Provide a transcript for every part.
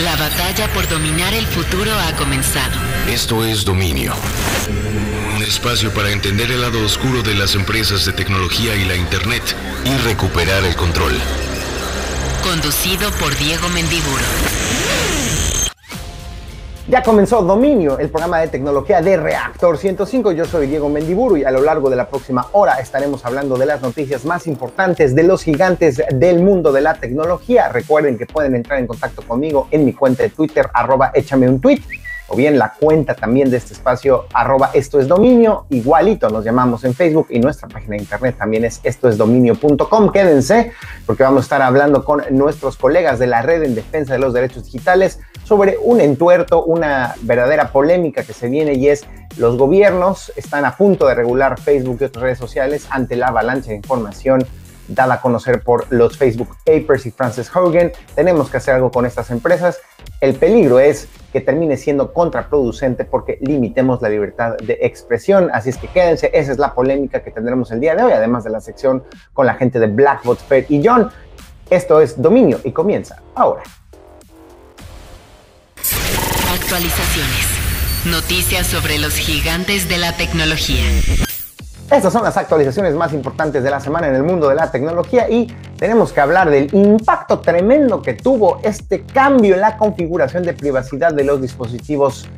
La batalla por dominar el futuro ha comenzado. Esto es Dominio. Un espacio para entender el lado oscuro de las empresas de tecnología y la Internet y recuperar el control. Conducido por Diego Mendiburo. Ya comenzó Dominio, el programa de tecnología de Reactor 105. Yo soy Diego Mendiburu y a lo largo de la próxima hora estaremos hablando de las noticias más importantes de los gigantes del mundo de la tecnología. Recuerden que pueden entrar en contacto conmigo en mi cuenta de Twitter, arroba échame un tweet o bien la cuenta también de este espacio, arroba esto es dominio, igualito nos llamamos en Facebook y nuestra página de internet también es estoesdominio.com. Quédense porque vamos a estar hablando con nuestros colegas de la red en defensa de los derechos digitales sobre un entuerto, una verdadera polémica que se viene y es los gobiernos están a punto de regular Facebook y otras redes sociales ante la avalancha de información dada a conocer por los Facebook Papers y Frances Hogan. Tenemos que hacer algo con estas empresas. El peligro es que termine siendo contraproducente porque limitemos la libertad de expresión. Así es que quédense, esa es la polémica que tendremos el día de hoy, además de la sección con la gente de Blackbot, Fed y John. Esto es Dominio y comienza ahora. Actualizaciones. Noticias sobre los gigantes de la tecnología. Estas son las actualizaciones más importantes de la semana en el mundo de la tecnología y tenemos que hablar del impacto tremendo que tuvo este cambio en la configuración de privacidad de los dispositivos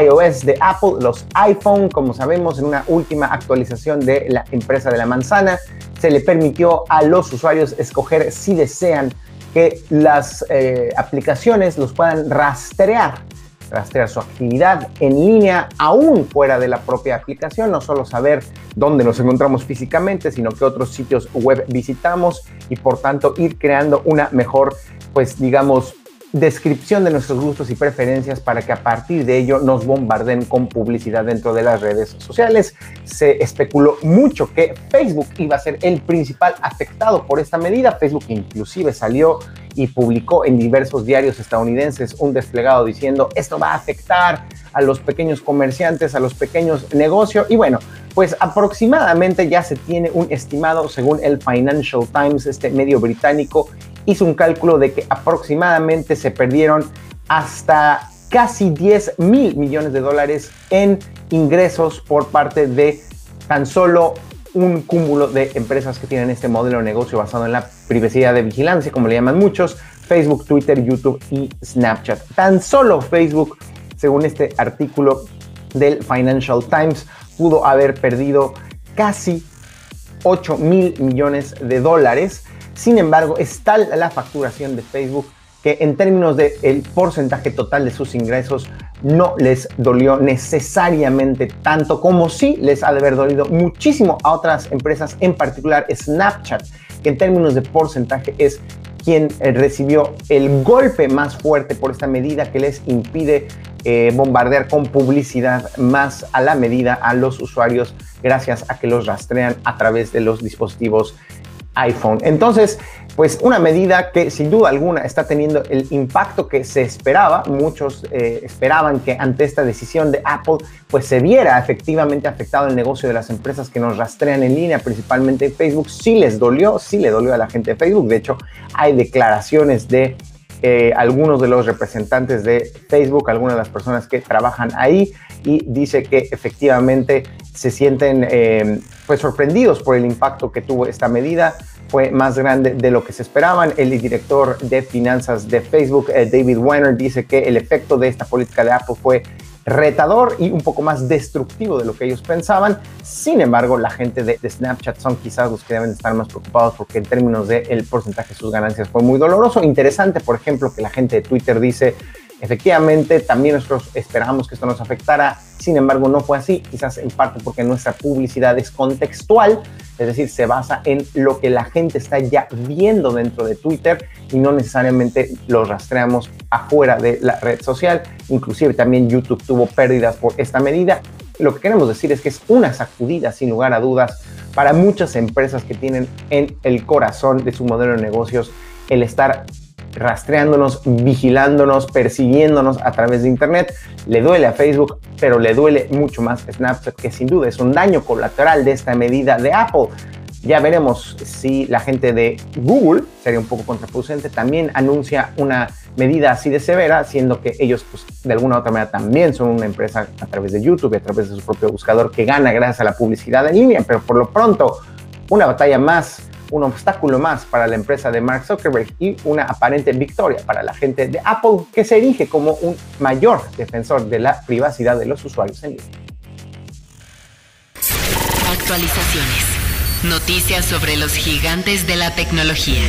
iOS de Apple, los iPhone, como sabemos, en una última actualización de la empresa de la manzana, se le permitió a los usuarios escoger si desean que las eh, aplicaciones los puedan rastrear rastrear su actividad en línea aún fuera de la propia aplicación, no solo saber dónde nos encontramos físicamente, sino que otros sitios web visitamos y por tanto ir creando una mejor, pues digamos, descripción de nuestros gustos y preferencias para que a partir de ello nos bombarden con publicidad dentro de las redes sociales. Se especuló mucho que Facebook iba a ser el principal afectado por esta medida. Facebook inclusive salió y publicó en diversos diarios estadounidenses un desplegado diciendo esto va a afectar a los pequeños comerciantes, a los pequeños negocios y bueno, pues aproximadamente ya se tiene un estimado según el Financial Times, este medio británico, hizo un cálculo de que aproximadamente se perdieron hasta casi 10 mil millones de dólares en ingresos por parte de tan solo un cúmulo de empresas que tienen este modelo de negocio basado en la privacidad de vigilancia, como le llaman muchos, Facebook, Twitter, YouTube y Snapchat. Tan solo Facebook, según este artículo del Financial Times, pudo haber perdido casi 8 mil millones de dólares sin embargo, es tal la facturación de Facebook que en términos del el porcentaje total de sus ingresos no les dolió necesariamente tanto como sí les ha de haber dolido muchísimo a otras empresas, en particular Snapchat, que en términos de porcentaje es quien eh, recibió el golpe más fuerte por esta medida que les impide eh, bombardear con publicidad más a la medida a los usuarios gracias a que los rastrean a través de los dispositivos iPhone. Entonces, pues una medida que sin duda alguna está teniendo el impacto que se esperaba. Muchos eh, esperaban que ante esta decisión de Apple, pues se viera efectivamente afectado el negocio de las empresas que nos rastrean en línea, principalmente Facebook. Sí les dolió, sí le dolió a la gente de Facebook. De hecho, hay declaraciones de eh, algunos de los representantes de Facebook, algunas de las personas que trabajan ahí, y dice que efectivamente se sienten eh, pues sorprendidos por el impacto que tuvo esta medida. Fue más grande de lo que se esperaban. El director de finanzas de Facebook, eh, David Weiner, dice que el efecto de esta política de Apple fue retador y un poco más destructivo de lo que ellos pensaban. Sin embargo, la gente de, Snapchat son quizás los que deben estar más preocupados porque en términos del el porcentaje de sus ganancias fue muy doloroso. Interesante, por ejemplo, que la gente de Twitter dice Efectivamente, también nosotros esperábamos que esto nos afectara, sin embargo no fue así, quizás en parte porque nuestra publicidad es contextual, es decir, se basa en lo que la gente está ya viendo dentro de Twitter y no necesariamente lo rastreamos afuera de la red social. Inclusive también YouTube tuvo pérdidas por esta medida. Lo que queremos decir es que es una sacudida, sin lugar a dudas, para muchas empresas que tienen en el corazón de su modelo de negocios el estar rastreándonos, vigilándonos, persiguiéndonos a través de Internet. Le duele a Facebook, pero le duele mucho más a Snapchat, que sin duda es un daño colateral de esta medida de Apple. Ya veremos si la gente de Google, sería un poco contraproducente, también anuncia una medida así de severa, siendo que ellos pues, de alguna otra manera también son una empresa a través de YouTube y a través de su propio buscador que gana gracias a la publicidad en línea, pero por lo pronto una batalla más, un obstáculo más para la empresa de Mark Zuckerberg y una aparente victoria para la gente de Apple que se erige como un mayor defensor de la privacidad de los usuarios en línea. Actualizaciones. Noticias sobre los gigantes de la tecnología.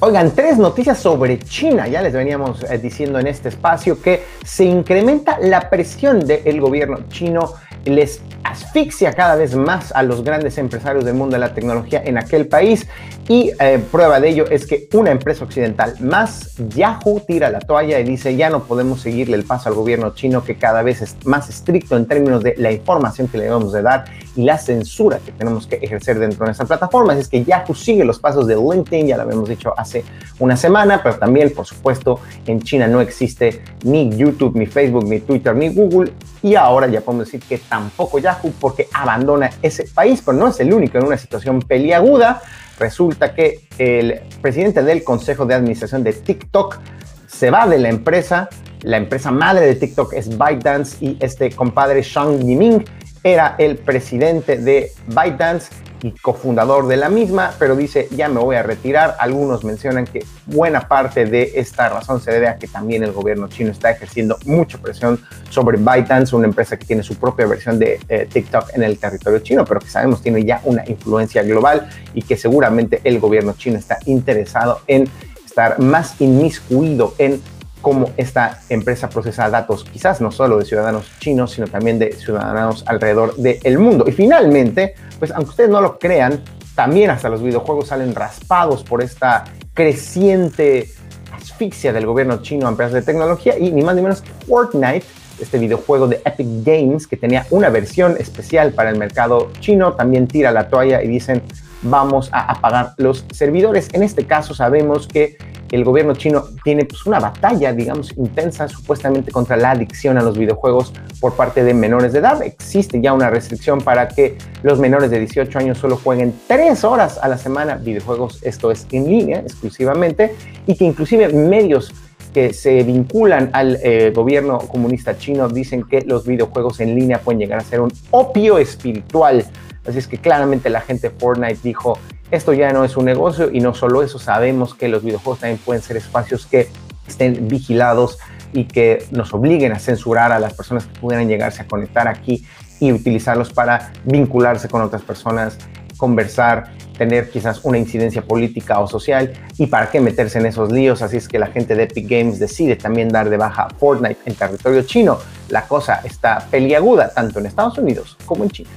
Oigan, tres noticias sobre China. Ya les veníamos eh, diciendo en este espacio que se incrementa la presión del gobierno chino les asfixia cada vez más a los grandes empresarios del mundo de la tecnología en aquel país. Y eh, prueba de ello es que una empresa occidental más, Yahoo, tira la toalla y dice ya no podemos seguirle el paso al gobierno chino que cada vez es más estricto en términos de la información que le debemos de dar y la censura que tenemos que ejercer dentro de nuestra plataforma. Es que Yahoo sigue los pasos de LinkedIn, ya lo habíamos dicho hace una semana, pero también, por supuesto, en China no existe ni YouTube, ni Facebook, ni Twitter, ni Google y ahora ya podemos decir que tampoco Yahoo porque abandona ese país, pero no es el único en una situación peliaguda. Resulta que el presidente del Consejo de Administración de TikTok se va de la empresa. La empresa madre de TikTok es ByteDance y este compadre Shang Yiming era el presidente de ByteDance y cofundador de la misma, pero dice ya me voy a retirar. Algunos mencionan que buena parte de esta razón se debe a que también el gobierno chino está ejerciendo mucha presión sobre ByteDance, una empresa que tiene su propia versión de eh, TikTok en el territorio chino, pero que sabemos tiene ya una influencia global y que seguramente el gobierno chino está interesado en estar más inmiscuido en cómo esta empresa procesa datos, quizás no solo de ciudadanos chinos, sino también de ciudadanos alrededor del mundo. Y finalmente, pues aunque ustedes no lo crean, también hasta los videojuegos salen raspados por esta creciente asfixia del gobierno chino a empresas de tecnología y ni más ni menos Fortnite, este videojuego de Epic Games que tenía una versión especial para el mercado chino, también tira la toalla y dicen vamos a apagar los servidores. En este caso sabemos que el gobierno chino tiene pues, una batalla, digamos, intensa supuestamente contra la adicción a los videojuegos por parte de menores de edad. Existe ya una restricción para que los menores de 18 años solo jueguen tres horas a la semana videojuegos, esto es en línea exclusivamente, y que inclusive medios que se vinculan al eh, gobierno comunista chino dicen que los videojuegos en línea pueden llegar a ser un opio espiritual. Así es que claramente la gente de Fortnite dijo, esto ya no es un negocio y no solo eso, sabemos que los videojuegos también pueden ser espacios que estén vigilados y que nos obliguen a censurar a las personas que pudieran llegarse a conectar aquí y utilizarlos para vincularse con otras personas, conversar, tener quizás una incidencia política o social y para qué meterse en esos líos. Así es que la gente de Epic Games decide también dar de baja Fortnite en territorio chino. La cosa está peliaguda tanto en Estados Unidos como en China.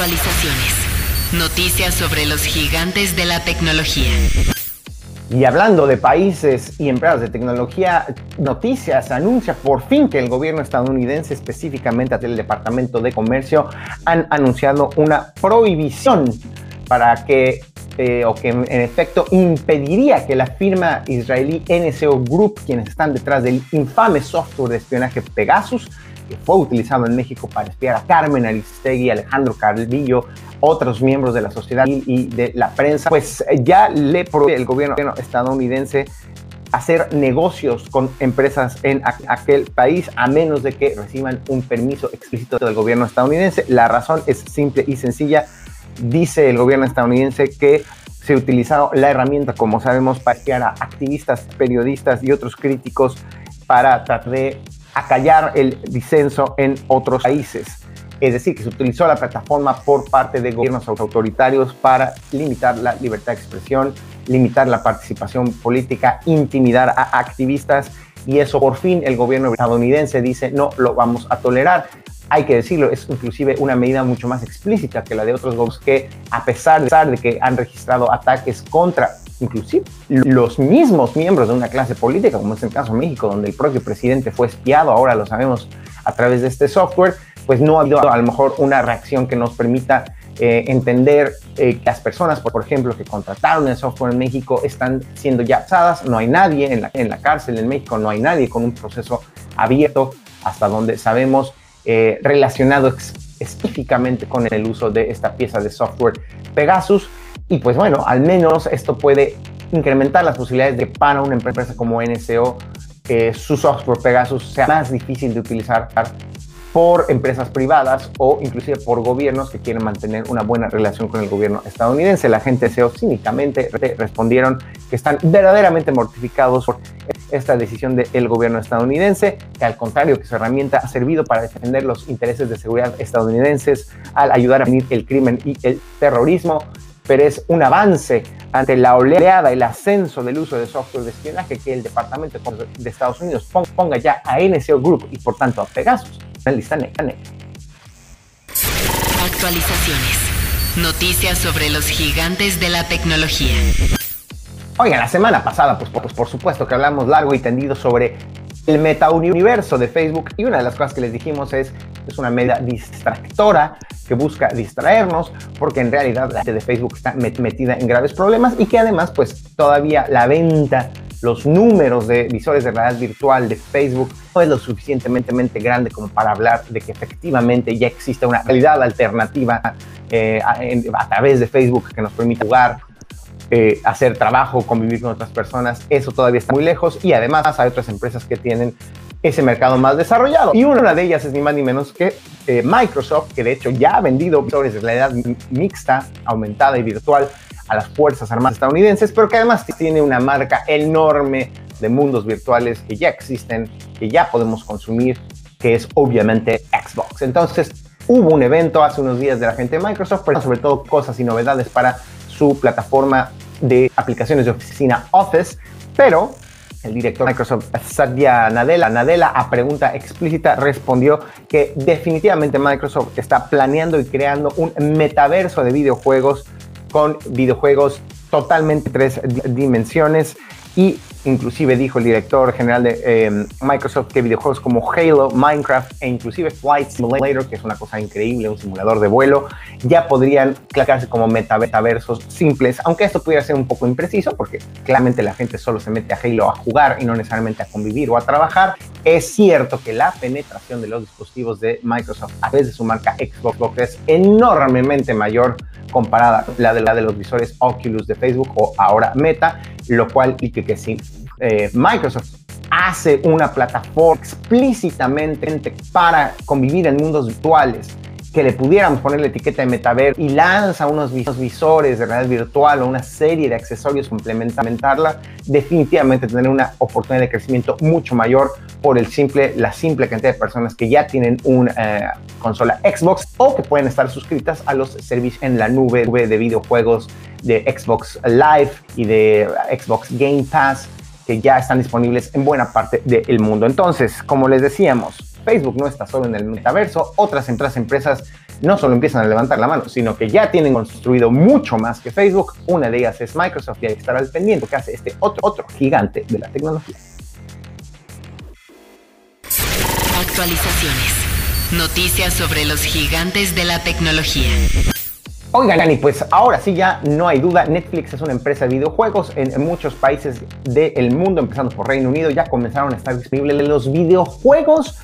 Actualizaciones. Noticias sobre los gigantes de la tecnología. Y hablando de países y empresas de tecnología, Noticias anuncia por fin que el gobierno estadounidense, específicamente el Departamento de Comercio, han anunciado una prohibición para que, eh, o que en efecto impediría que la firma israelí NSO Group, quienes están detrás del infame software de espionaje Pegasus, que fue utilizado en México para espiar a Carmen Aristegui, Alejandro Carvillo, otros miembros de la sociedad y de la prensa, pues ya le prohíbe el gobierno estadounidense hacer negocios con empresas en aquel país a menos de que reciban un permiso explícito del gobierno estadounidense. La razón es simple y sencilla. Dice el gobierno estadounidense que se ha utilizado la herramienta, como sabemos, para espiar a activistas, periodistas y otros críticos para tratar de acallar el disenso en otros países. Es decir, que se utilizó la plataforma por parte de gobiernos autoritarios para limitar la libertad de expresión, limitar la participación política, intimidar a activistas y eso por fin el gobierno estadounidense dice no lo vamos a tolerar. Hay que decirlo, es inclusive una medida mucho más explícita que la de otros gobiernos que a pesar de que han registrado ataques contra inclusive los mismos miembros de una clase política, como es el caso de México, donde el propio presidente fue espiado, ahora lo sabemos a través de este software, pues no ha habido a lo mejor una reacción que nos permita eh, entender eh, que las personas, por ejemplo, que contrataron el software en México están siendo ya asadas, no hay nadie en la, en la cárcel en México, no hay nadie con un proceso abierto hasta donde sabemos eh, relacionado específicamente con el uso de esta pieza de software Pegasus. Y pues bueno, al menos esto puede incrementar las posibilidades de para una empresa como NCO eh, su software Pegasus sea más difícil de utilizar por empresas privadas o inclusive por gobiernos que quieren mantener una buena relación con el gobierno estadounidense. La gente SEO cínicamente respondieron que están verdaderamente mortificados por esta decisión del gobierno estadounidense, que al contrario que su herramienta ha servido para defender los intereses de seguridad estadounidenses al ayudar a venir el crimen y el terrorismo, pero es un avance ante la oleada, el ascenso del uso de software de espionaje que el Departamento de Estados Unidos ponga ya a NCO Group y por tanto a Pegasus en lista negra. Actualizaciones. Noticias sobre los gigantes de la tecnología. Oigan, la semana pasada, pues, pues por supuesto que hablamos largo y tendido sobre el metauniverso de Facebook y una de las cosas que les dijimos es es una medida distractora que busca distraernos porque en realidad la gente de Facebook está metida en graves problemas y que además pues todavía la venta los números de visores de realidad virtual de Facebook no es lo suficientemente grande como para hablar de que efectivamente ya existe una realidad alternativa eh, a, través de Facebook que nos permite jugar, eh, hacer trabajo, convivir con otras personas. Eso todavía está muy lejos y además hay otras empresas que tienen ese mercado más desarrollado. Y una de ellas es ni más ni menos que eh, Microsoft, que de hecho ya ha vendido visores de realidad mixta, aumentada y virtual a las Fuerzas Armadas estadounidenses, pero que además tiene una marca enorme de mundos virtuales que ya existen, que ya podemos consumir, que es obviamente Xbox. Entonces, hubo un evento hace unos días de la gente de Microsoft, pero sobre todo cosas y novedades para su plataforma de aplicaciones de oficina Office, pero el director de Microsoft, Satya Nadella, Nadella a pregunta explícita respondió que definitivamente Microsoft está planeando y creando un metaverso de videojuegos con videojuegos totalmente tres dimensiones y inclusive dijo el director general de em, Microsoft que videojuegos como Halo, Minecraft e inclusive Flight Simulator, que es una cosa increíble, un simulador de vuelo, ya podrían clasificarse como metaversos simples, aunque esto pudiera ser un poco impreciso porque claramente la gente solo se mete a Halo a jugar y no necesariamente a convivir o a trabajar. Es cierto que la penetración de los dispositivos de Microsoft a través de su marca Xbox es enormemente mayor comparada la de, la de los visores Oculus de Facebook o ahora Meta, lo cual y que, que si eh, Microsoft hace una plataforma explícitamente para convivir en mundos virtuales que le pudiéramos poner la etiqueta de metaverso y lanza unos visores de realidad virtual o una serie de accesorios complementarla, definitivamente tener una oportunidad de crecimiento mucho mayor por el simple, la simple cantidad de personas que ya tienen una eh, consola Xbox o que pueden estar suscritas a los servicios en la nube de videojuegos de Xbox Live y de Xbox Game Pass que ya están disponibles en buena parte del mundo. Entonces, como les decíamos, Facebook no está solo en el metaverso, otras empresas no solo empiezan a levantar la mano, sino que ya tienen construido mucho más que Facebook. Una de ellas es Microsoft y hay que estar al pendiente que hace este otro, otro gigante de la tecnología. Actualizaciones. Noticias sobre los gigantes de la tecnología. Oigan, y pues ahora sí ya no hay duda, Netflix es una empresa de videojuegos en, muchos países del mundo, empezando por Reino Unido, ya comenzaron a estar disponibles los videojuegos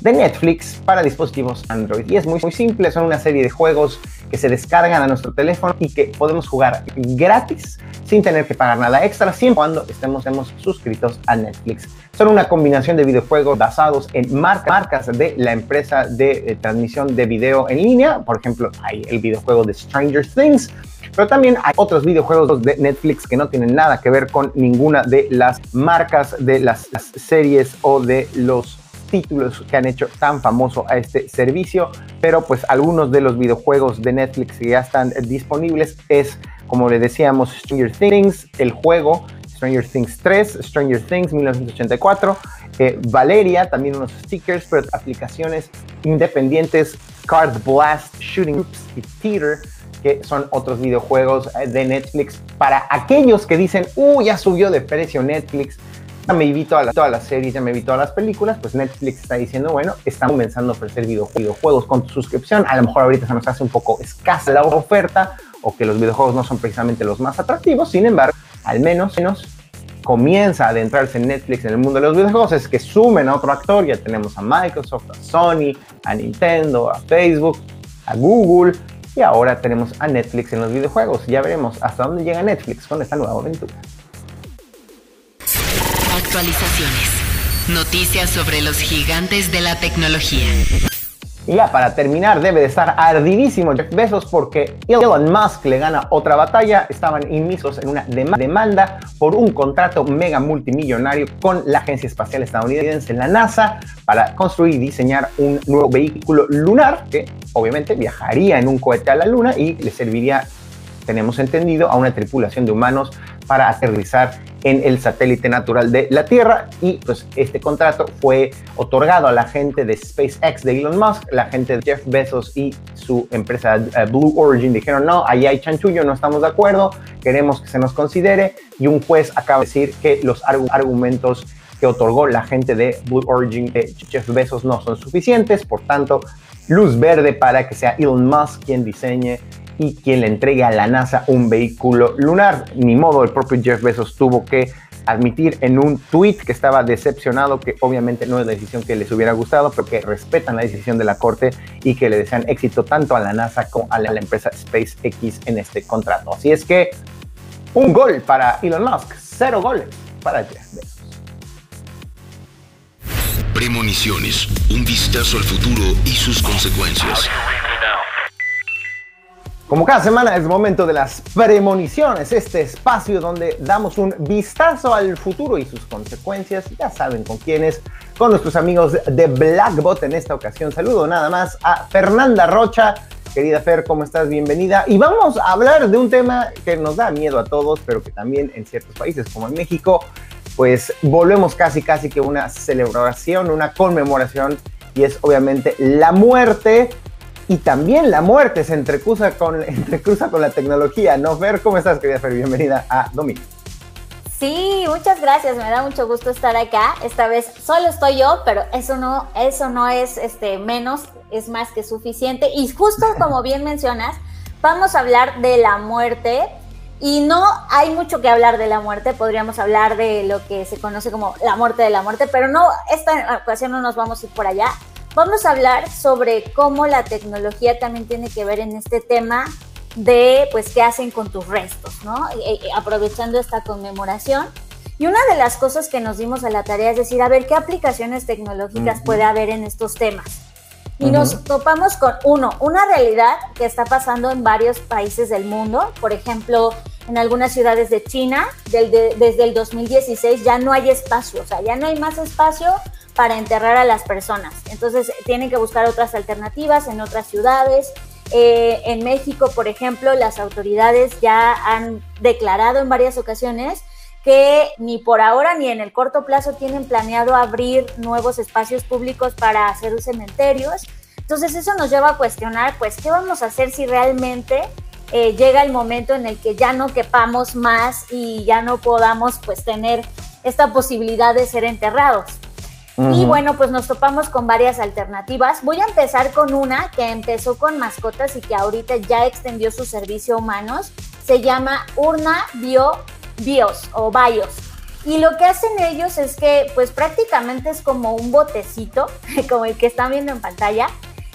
de Netflix para dispositivos Android. Y es muy, muy simple, son una serie de juegos que se descargan a nuestro teléfono y que podemos jugar gratis sin tener que pagar nada extra, siempre cuando estemos, estemos suscritos a Netflix. Son una combinación de videojuegos basados en marcas de la empresa de eh, transmisión de video en línea. Por ejemplo, hay el videojuego de Stranger Things, pero también hay otros videojuegos de Netflix que no tienen nada que ver con ninguna de las marcas de las series o de los títulos que han hecho tan famoso a este servicio, pero pues algunos de los videojuegos de Netflix que ya están disponibles es, como le decíamos, Stranger Things, el juego, Stranger Things 3, Stranger Things 1984, eh, Valeria, también unos stickers, pero aplicaciones independientes, Card Blast, Shooting y Theater, que son otros videojuegos eh, de Netflix. Para aquellos que dicen, uh, ya subió de precio Netflix, ya me vi todas las, las series, ya me vi todas las películas, pues Netflix está diciendo, bueno, estamos comenzando a ofrecer videojuegos con tu suscripción. A lo mejor ahorita se nos hace un poco escasa la oferta o que los videojuegos no son precisamente los más atractivos. Sin embargo, al menos, menos comienza a adentrarse en Netflix en el mundo de los videojuegos es que sumen a otro actor. Ya tenemos a Microsoft, a Sony, a Nintendo, a Facebook, a Google y ahora tenemos a Netflix en los videojuegos. Ya veremos hasta dónde llega Netflix con esta nueva aventura. Noticias sobre los gigantes de la tecnología. Ya para terminar, debe de estar ardidísimo Jeff Bezos porque Elon Musk le gana otra batalla. Estaban inmisos en una demanda por un contrato mega multimillonario con la Agencia Espacial Estadounidense, la NASA, para construir y diseñar un nuevo vehículo lunar que obviamente viajaría en un cohete a la Luna y le serviría tenemos entendido, a una tripulación de humanos para aterrizar en el satélite natural de la Tierra. Y pues este contrato fue otorgado a la gente de SpaceX de Elon Musk, la gente de Jeff Bezos y su empresa eh, Blue Origin. Dijeron no, ahí hay chanchullo, no estamos de acuerdo, queremos que se nos considere y un juez acaba de decir que los argumentos que otorgó la gente de Blue Origin de Jeff Bezos no son suficientes, por tanto, luz verde para que sea Elon Musk quien diseñe y quien le entregue a la NASA un vehículo lunar. Ni modo, el propio Jeff Bezos tuvo que admitir en un tweet que estaba decepcionado, que obviamente no es la decisión que les hubiera gustado, pero que respetan la decisión de la Corte y que le desean éxito tanto a la NASA como a la, empresa SpaceX en este contrato. Así es que un gol para Elon Musk, cero goles para Jeff Bezos. Premoniciones, un vistazo al futuro y sus consecuencias. Como cada semana es momento de las premoniciones, este espacio donde damos un vistazo al futuro y sus consecuencias. Ya saben con quiénes, con nuestros amigos de Blackbot en esta ocasión. Saludo nada más a Fernanda Rocha. Querida Fer, ¿cómo estás? Bienvenida. Y vamos a hablar de un tema que nos da miedo a todos, pero que también en ciertos países como en México, pues volvemos casi casi que una celebración, una conmemoración y es obviamente la muerte y también la muerte se entrecruza con, entrecruza con la tecnología. ¿No, Fer? ¿Cómo estás, querida Fer? Bienvenida a Domingo. Sí, muchas gracias. Me da mucho gusto estar acá. Esta vez solo estoy yo, pero eso no, eso no es este, menos, es más que suficiente. Y justo como bien mencionas, vamos a hablar de la muerte. Y no hay mucho que hablar de la muerte, podríamos hablar de lo que se conoce como la muerte de la muerte, pero no, esta ocasión no nos vamos a ir por allá. Vamos a hablar sobre cómo la tecnología también tiene que ver en este tema de, pues, qué hacen con tus restos, ¿no? aprovechando esta conmemoración. Y una de las cosas que nos dimos a la tarea es decir, a ver, ¿qué aplicaciones tecnológicas puede haber en estos temas? Y nos topamos con, uno, una realidad que está pasando en varios países del mundo. Por ejemplo, en algunas ciudades de China, desde el 2016 ya no hay espacio, o sea, ya no hay más espacio para enterrar a las personas. Entonces tienen que buscar otras alternativas en otras ciudades. Eh, en México, por ejemplo, las autoridades ya han declarado en varias ocasiones que ni por ahora ni en el corto plazo tienen planeado abrir nuevos espacios públicos para hacer cementerios. Entonces eso nos lleva a cuestionar, pues, ¿qué vamos a hacer si realmente eh, llega el momento en el que ya no quepamos más y ya no podamos, pues, tener esta posibilidad de ser enterrados? Y bueno, pues nos topamos con varias alternativas. Voy a empezar con una que empezó con mascotas y que ahorita ya extendió su servicio a humanos. Se llama Urna Bio Bios o Bios. Y lo que hacen ellos es que pues prácticamente es como un botecito, como el que están viendo en pantalla.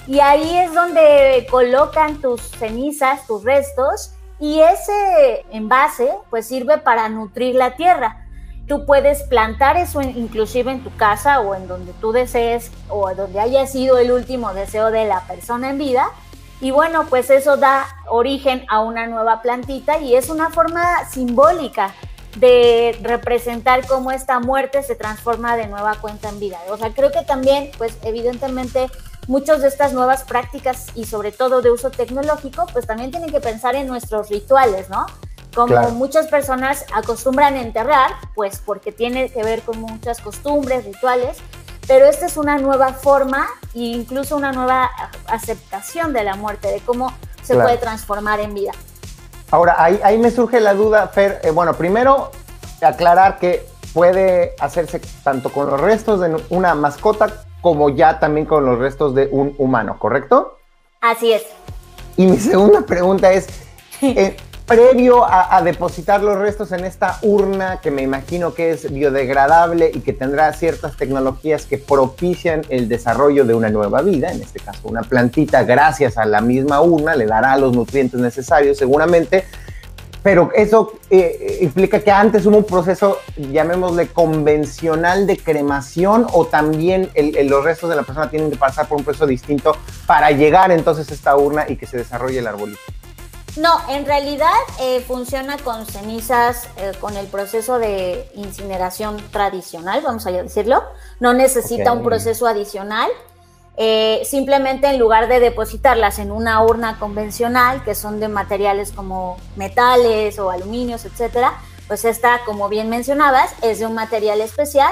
Y ahí es donde colocan tus cenizas, tus restos. Y ese envase pues sirve para nutrir la tierra. Tú puedes plantar eso inclusive en tu casa o en donde tú desees o donde haya sido el último deseo de la persona en vida. Y bueno, pues eso da origen a una nueva plantita y es una forma simbólica de representar cómo esta muerte se transforma de nueva cuenta en vida. O sea, creo que también, pues evidentemente, muchas de estas nuevas prácticas y sobre todo de uso tecnológico, pues también tienen que pensar en nuestros rituales, ¿no? Como muchas personas acostumbran enterrar, pues porque tiene que ver con muchas costumbres, rituales, pero esta es una nueva forma e incluso una nueva aceptación de la muerte, de cómo se puede transformar en vida. Ahora, ahí, ahí me surge la duda, Fer, eh, bueno, primero aclarar que puede hacerse tanto con los restos de una mascota como ya también con los restos de un humano, ¿correcto? Así es. Y mi segunda pregunta es, eh, previo a, depositar los restos en esta urna que me imagino que es biodegradable y que tendrá ciertas tecnologías que propician el desarrollo de una nueva vida, en este caso una plantita gracias a la misma urna le dará los nutrientes necesarios seguramente. Pero eso eh, implica que antes hubo un proceso, llamémosle convencional de cremación o también los restos de la persona tienen que pasar por un proceso distinto para llegar entonces a esta urna y que se desarrolle el arbolito. No, en realidad eh, funciona con cenizas, eh, con el proceso de incineración tradicional, vamos a decirlo. No necesita un proceso adicional. Eh, simplemente en lugar de depositarlas en una urna convencional, que son de materiales como metales o aluminios, etcétera, pues esta, como bien mencionabas, es de un material especial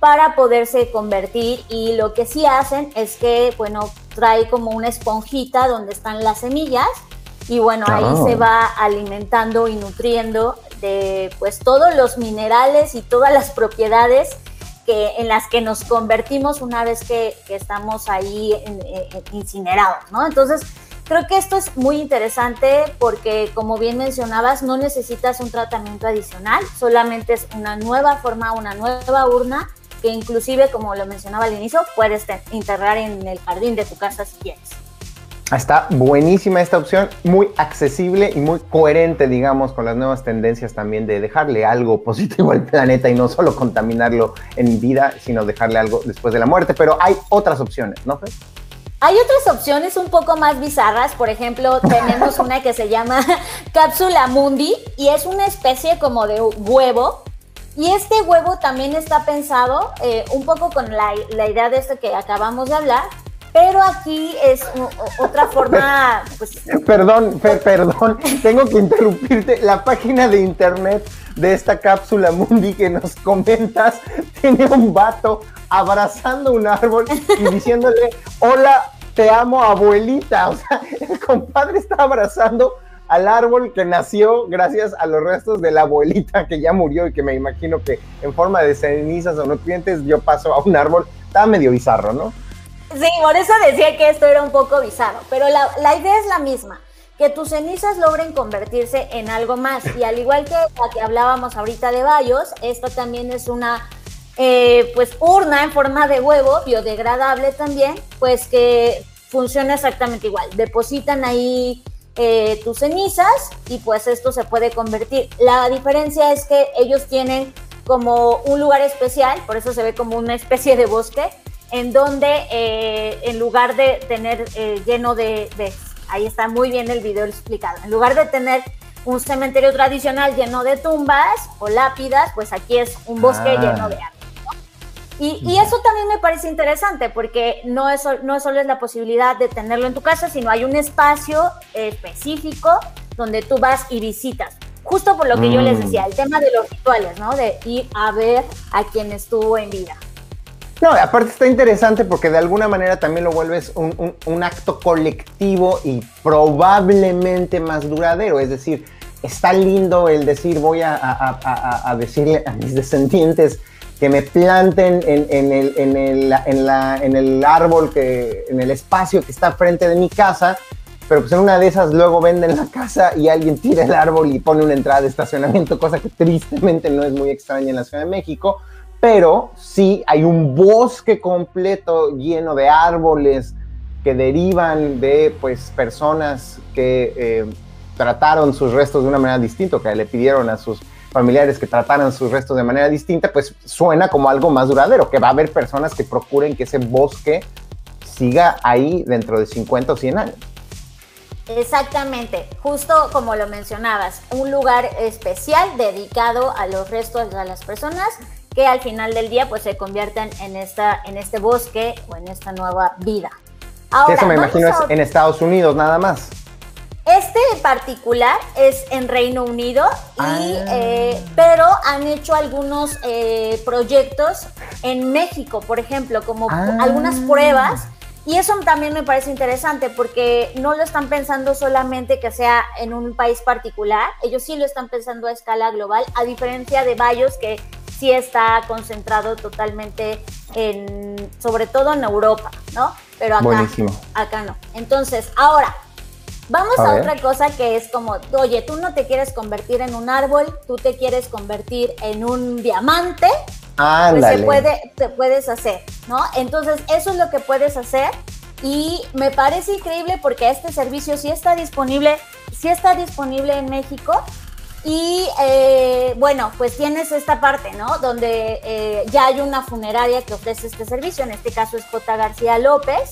para poderse convertir y lo que sí hacen es que, bueno, trae como una esponjita donde están las semillas y bueno, ahí se ah. va alimentando y nutriendo de pues todos los minerales y todas las propiedades que, en las que nos convertimos una vez que, estamos ahí incinerados, ¿no? Entonces, creo que esto es muy interesante porque, como bien mencionabas, no necesitas un tratamiento adicional, solamente es una nueva forma, una nueva urna que inclusive, como lo mencionaba al inicio, puedes integrar en el jardín de tu casa si quieres. Está buenísima esta opción, muy accesible y muy coherente, digamos, con las nuevas tendencias también de dejarle algo positivo al planeta y no solo contaminarlo en vida, sino dejarle algo después de la muerte. Pero hay otras opciones, ¿no, Hay otras opciones un poco más bizarras, por ejemplo, tenemos una que se llama cápsula mundi y es una especie como de huevo. Y este huevo también está pensado eh, un poco con la, la idea de esto que acabamos de hablar, pero aquí es otra forma. Pues, perdón, perdón, tengo que interrumpirte. La página de internet de esta cápsula Mundi que nos comentas tiene un vato abrazando un árbol y diciéndole: Hola, te amo, abuelita. O sea, el compadre está abrazando al árbol que nació gracias a los restos de la abuelita que ya murió y que me imagino que en forma de cenizas o nutrientes yo paso a un árbol. Está medio bizarro, ¿no? Sí, por eso decía que esto era un poco bizarro, pero la, idea es la misma, que tus cenizas logren convertirse en algo más. Y al igual que la que hablábamos ahorita de Bayos, esto también es una eh, pues urna en forma de huevo, biodegradable también, pues que funciona exactamente igual. Depositan ahí eh, tus cenizas y pues esto se puede convertir. La diferencia es que ellos tienen como un lugar especial, por eso se ve como una especie de bosque, en donde eh, en lugar de tener eh, lleno de, ahí está muy bien el video explicado, en lugar de tener un cementerio tradicional lleno de tumbas o lápidas, pues aquí es un bosque ah. lleno de árboles. Y, eso también me parece interesante porque no es, no solo es la posibilidad de tenerlo en tu casa, sino hay un espacio específico donde tú vas y visitas. Justo por lo que yo les mm. decía, el tema de los rituales, ¿no? De ir a ver a quien estuvo en vida. No, aparte está interesante porque de alguna manera también lo vuelves un, acto colectivo y probablemente más duradero. Es decir, está lindo el decir voy a, decirle a mis descendientes que me planten en, el, en, el, en, el árbol, que, en el espacio que está frente de mi casa, pero pues en una de esas luego venden la casa y alguien tira el árbol y pone una entrada de estacionamiento, cosa que tristemente no es muy extraña en la Ciudad de México pero sí hay un bosque completo lleno de árboles que derivan de pues personas que eh, trataron sus restos de una manera distinta, que le pidieron a sus familiares que trataran sus restos de manera distinta, pues suena como algo más duradero, que va a haber personas que procuren que ese bosque siga ahí dentro de 50 o 100 años. Exactamente, justo como lo mencionabas, un lugar especial dedicado a los restos de las personas que al final del día pues se convierten en, esta, en este bosque o en esta nueva vida. Eso me imagino es en Estados Unidos nada más. Este particular es en Reino Unido, y, ah. eh, pero han hecho algunos eh, proyectos en México, por ejemplo, como ah. algunas pruebas. Y eso también me parece interesante porque no lo están pensando solamente que sea en un país particular, ellos sí lo están pensando a escala global, a diferencia de Bayos que sí está concentrado totalmente en, sobre todo en Europa, ¿no? Pero acá, acá no. Entonces, ahora, vamos a, otra cosa que es como, oye, tú no te quieres convertir en un árbol, tú te quieres convertir en un diamante, pues se puede, te puedes hacer, ¿no? Entonces, eso es lo que puedes hacer y me parece increíble porque este servicio sí está disponible, sí está disponible en México Y eh, bueno, pues tienes esta parte, ¿no? Donde eh, ya hay una funeraria que ofrece este servicio, en este caso es J. García López,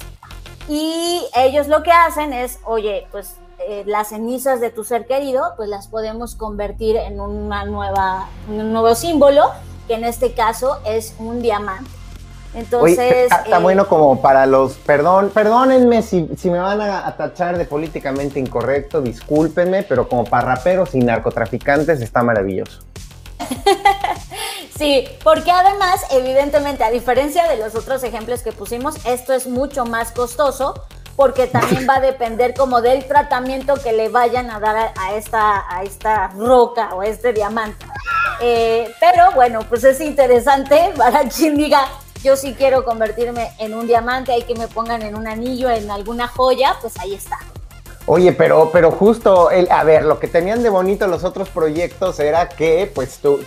y ellos lo que hacen es, oye, pues eh, las cenizas de tu ser querido, pues las podemos convertir en una nueva, un nuevo símbolo, que en este caso es un diamante. Entonces. está, bueno como para los. Perdón, perdónenme si, si me van a, tachar de políticamente incorrecto, discúlpenme, pero como para raperos y narcotraficantes está maravilloso. sí, porque además, evidentemente, a diferencia de los otros ejemplos que pusimos, esto es mucho más costoso porque también va a depender como del tratamiento que le vayan a dar a, esta, a esta roca o a este diamante. Eh, pero bueno, pues es interesante para quien diga, yo sí quiero convertirme en un diamante, hay que me pongan en un anillo, en alguna joya, pues ahí está. Oye, pero, pero justo, el, a ver, lo que tenían de bonito los otros proyectos era que, pues tú,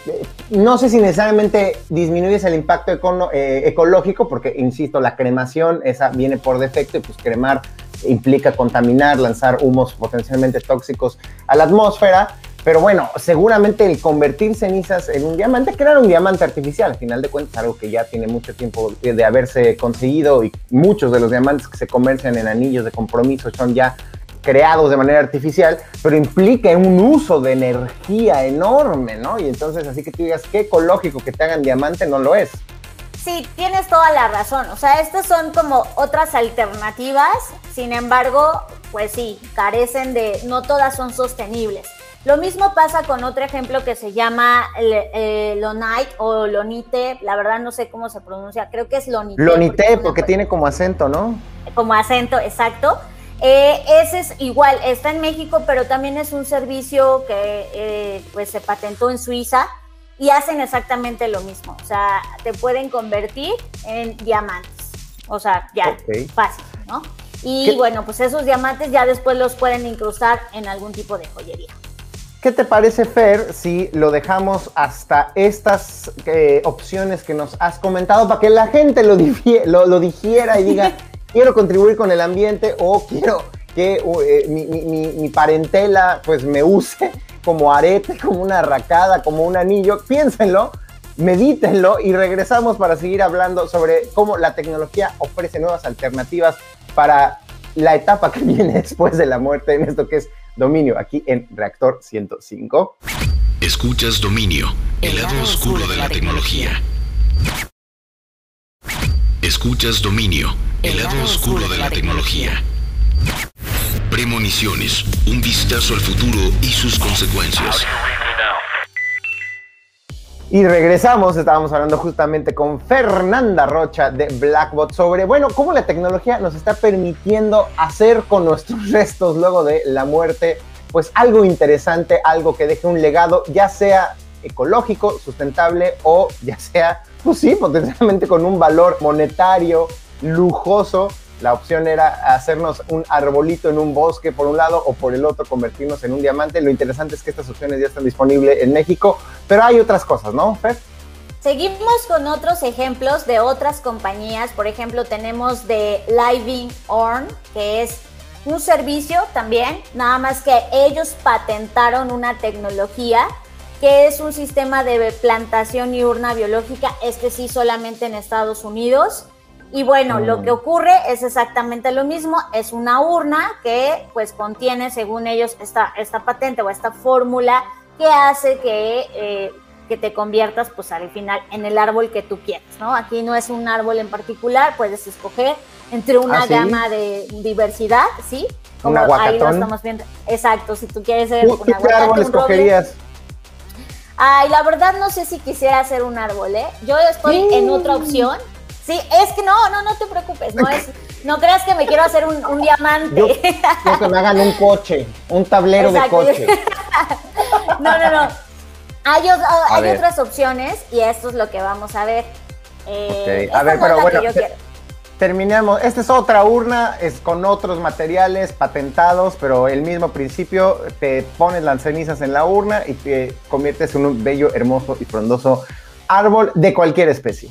no sé si necesariamente disminuyes el impacto eh, ecológico, porque, insisto, la cremación, esa viene por defecto y pues cremar implica contaminar, lanzar humos potencialmente tóxicos a la atmósfera, pero bueno, seguramente el convertir cenizas en un diamante, crear un diamante artificial, al final de cuentas, algo que ya tiene mucho tiempo de haberse conseguido y muchos de los diamantes que se comercian en anillos de compromiso son ya creados de manera artificial, pero implica un uso de energía enorme, ¿no? Y entonces, así que tú digas que ecológico que te hagan diamante, no lo es. Sí, tienes toda la razón. O sea, estas son como otras alternativas, sin embargo, pues sí, carecen de, no todas son sostenibles. Lo mismo pasa con otro ejemplo que se llama eh, Lonite o Lonite, la verdad no sé cómo se pronuncia, creo que es Lonite. Lonite porque, tiene como acento, ¿no? Como acento, exacto. Eh, ese es igual, está en México, pero también es un servicio que eh, pues se patentó en Suiza y hacen exactamente lo mismo. O sea, te pueden convertir en diamantes. O sea, ya, fácil, ¿no? Y bueno, pues esos diamantes ya después los pueden incrustar en algún tipo de joyería. ¿Qué te parece, Fer, si lo dejamos hasta estas eh, opciones que nos has comentado para que la gente lo, lo, digiera y diga, quiero contribuir con el ambiente o quiero que eh, mi, parentela pues me use como arete, como una arracada, como un anillo? Piénsenlo, medítenlo y regresamos para seguir hablando sobre cómo la tecnología ofrece nuevas alternativas para la etapa que viene después de la muerte en esto que es Dominio, aquí en Reactor 105. Escuchas Dominio, el, lado, oscuro, de la, tecnología. Escuchas Dominio, el, lado, oscuro de la, tecnología. Premoniciones, un vistazo al futuro y sus consecuencias. Y regresamos, estábamos hablando justamente con Fernanda Rocha de Blackbot sobre, bueno, cómo la tecnología nos está permitiendo hacer con nuestros restos luego de la muerte, pues algo interesante, algo que deje un legado, ya sea ecológico, sustentable o ya sea, pues sí, potencialmente con un valor monetario, lujoso, la opción era hacernos un arbolito en un bosque por un lado o por el otro convertirnos en un diamante. Lo interesante es que estas opciones ya están disponibles en México, pero hay otras cosas, ¿no, Fer? Seguimos con otros ejemplos de otras compañías. Por ejemplo, tenemos de Living Orn, que es un servicio también, nada más que ellos patentaron una tecnología que es un sistema de plantación y urna biológica, este sí solamente en Estados Unidos y bueno, lo que ocurre es exactamente lo mismo, es una urna que pues contiene, según ellos, esta, esta patente o esta fórmula que hace que, eh, que te conviertas pues al final en el árbol que tú quieres, ¿no? Aquí no es un árbol en particular, puedes escoger entre una ¿Ah, gama de diversidad, ¿sí? Como ahí lo estamos viendo. Exacto, si tú quieres ser un ¿Qué árbol escogerías? Ay, la verdad no sé si quisiera hacer un árbol, ¿eh? Yo estoy en otra opción Sí, es que no, no, no te preocupes, no es, no creas que me quiero hacer un, diamante. Yo, que me hagan un coche, un tablero de coche. no, no, no. Hay, otras opciones y esto es lo que vamos a ver. Eh, a ver, pero bueno, terminemos. Esta es otra urna, es con otros materiales patentados, pero el mismo principio. Te pones las cenizas en la urna y te conviertes en un bello, hermoso y frondoso árbol de cualquier especie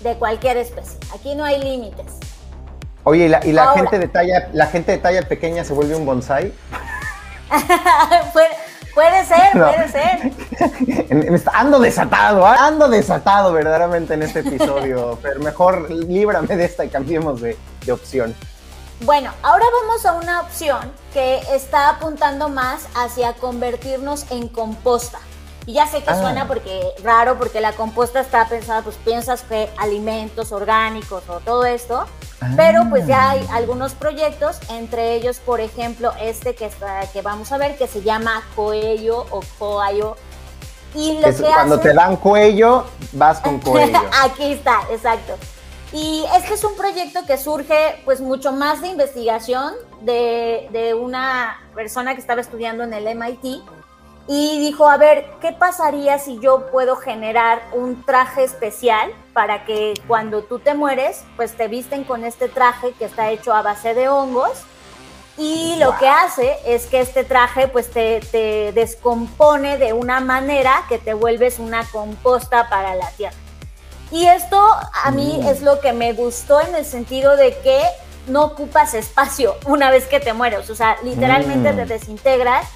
de cualquier especie. Aquí no hay límites. Oye, ¿y la, gente de talla, la gente de talla pequeña se vuelve un bonsai? Puede ser, puede ser. Ando desatado, ¿ah? ando desatado verdaderamente en este episodio, pero mejor líbrame de esta y cambiemos de, de opción. Bueno, ahora vamos a una opción que está apuntando más hacia convertirnos en composta. Y ya sé que ah. suena porque raro, porque la composta está pensada, pues piensas que alimentos orgánicos o todo esto, pero pues ya hay ah. algunos proyectos, entre ellos, por ejemplo, este que, está, que vamos a ver, que se llama Coello o Coayo. Y lo que cuando te dan cuello, vas con cuello. Aquí está, exacto. Y este es un proyecto que surge pues mucho más de investigación de, de una persona que estaba estudiando en el MIT y dijo, a ver, ¿qué pasaría si yo puedo generar un traje especial para que cuando tú te mueres, pues te visten con este traje que está hecho a base de hongos? Y lo que hace es que este traje pues te, te descompone de una manera que te vuelves una composta para la tierra. Y esto a mí mm. es lo que me gustó en el sentido de que no ocupas espacio una vez que te mueres, o sea, literalmente te mm. desintegras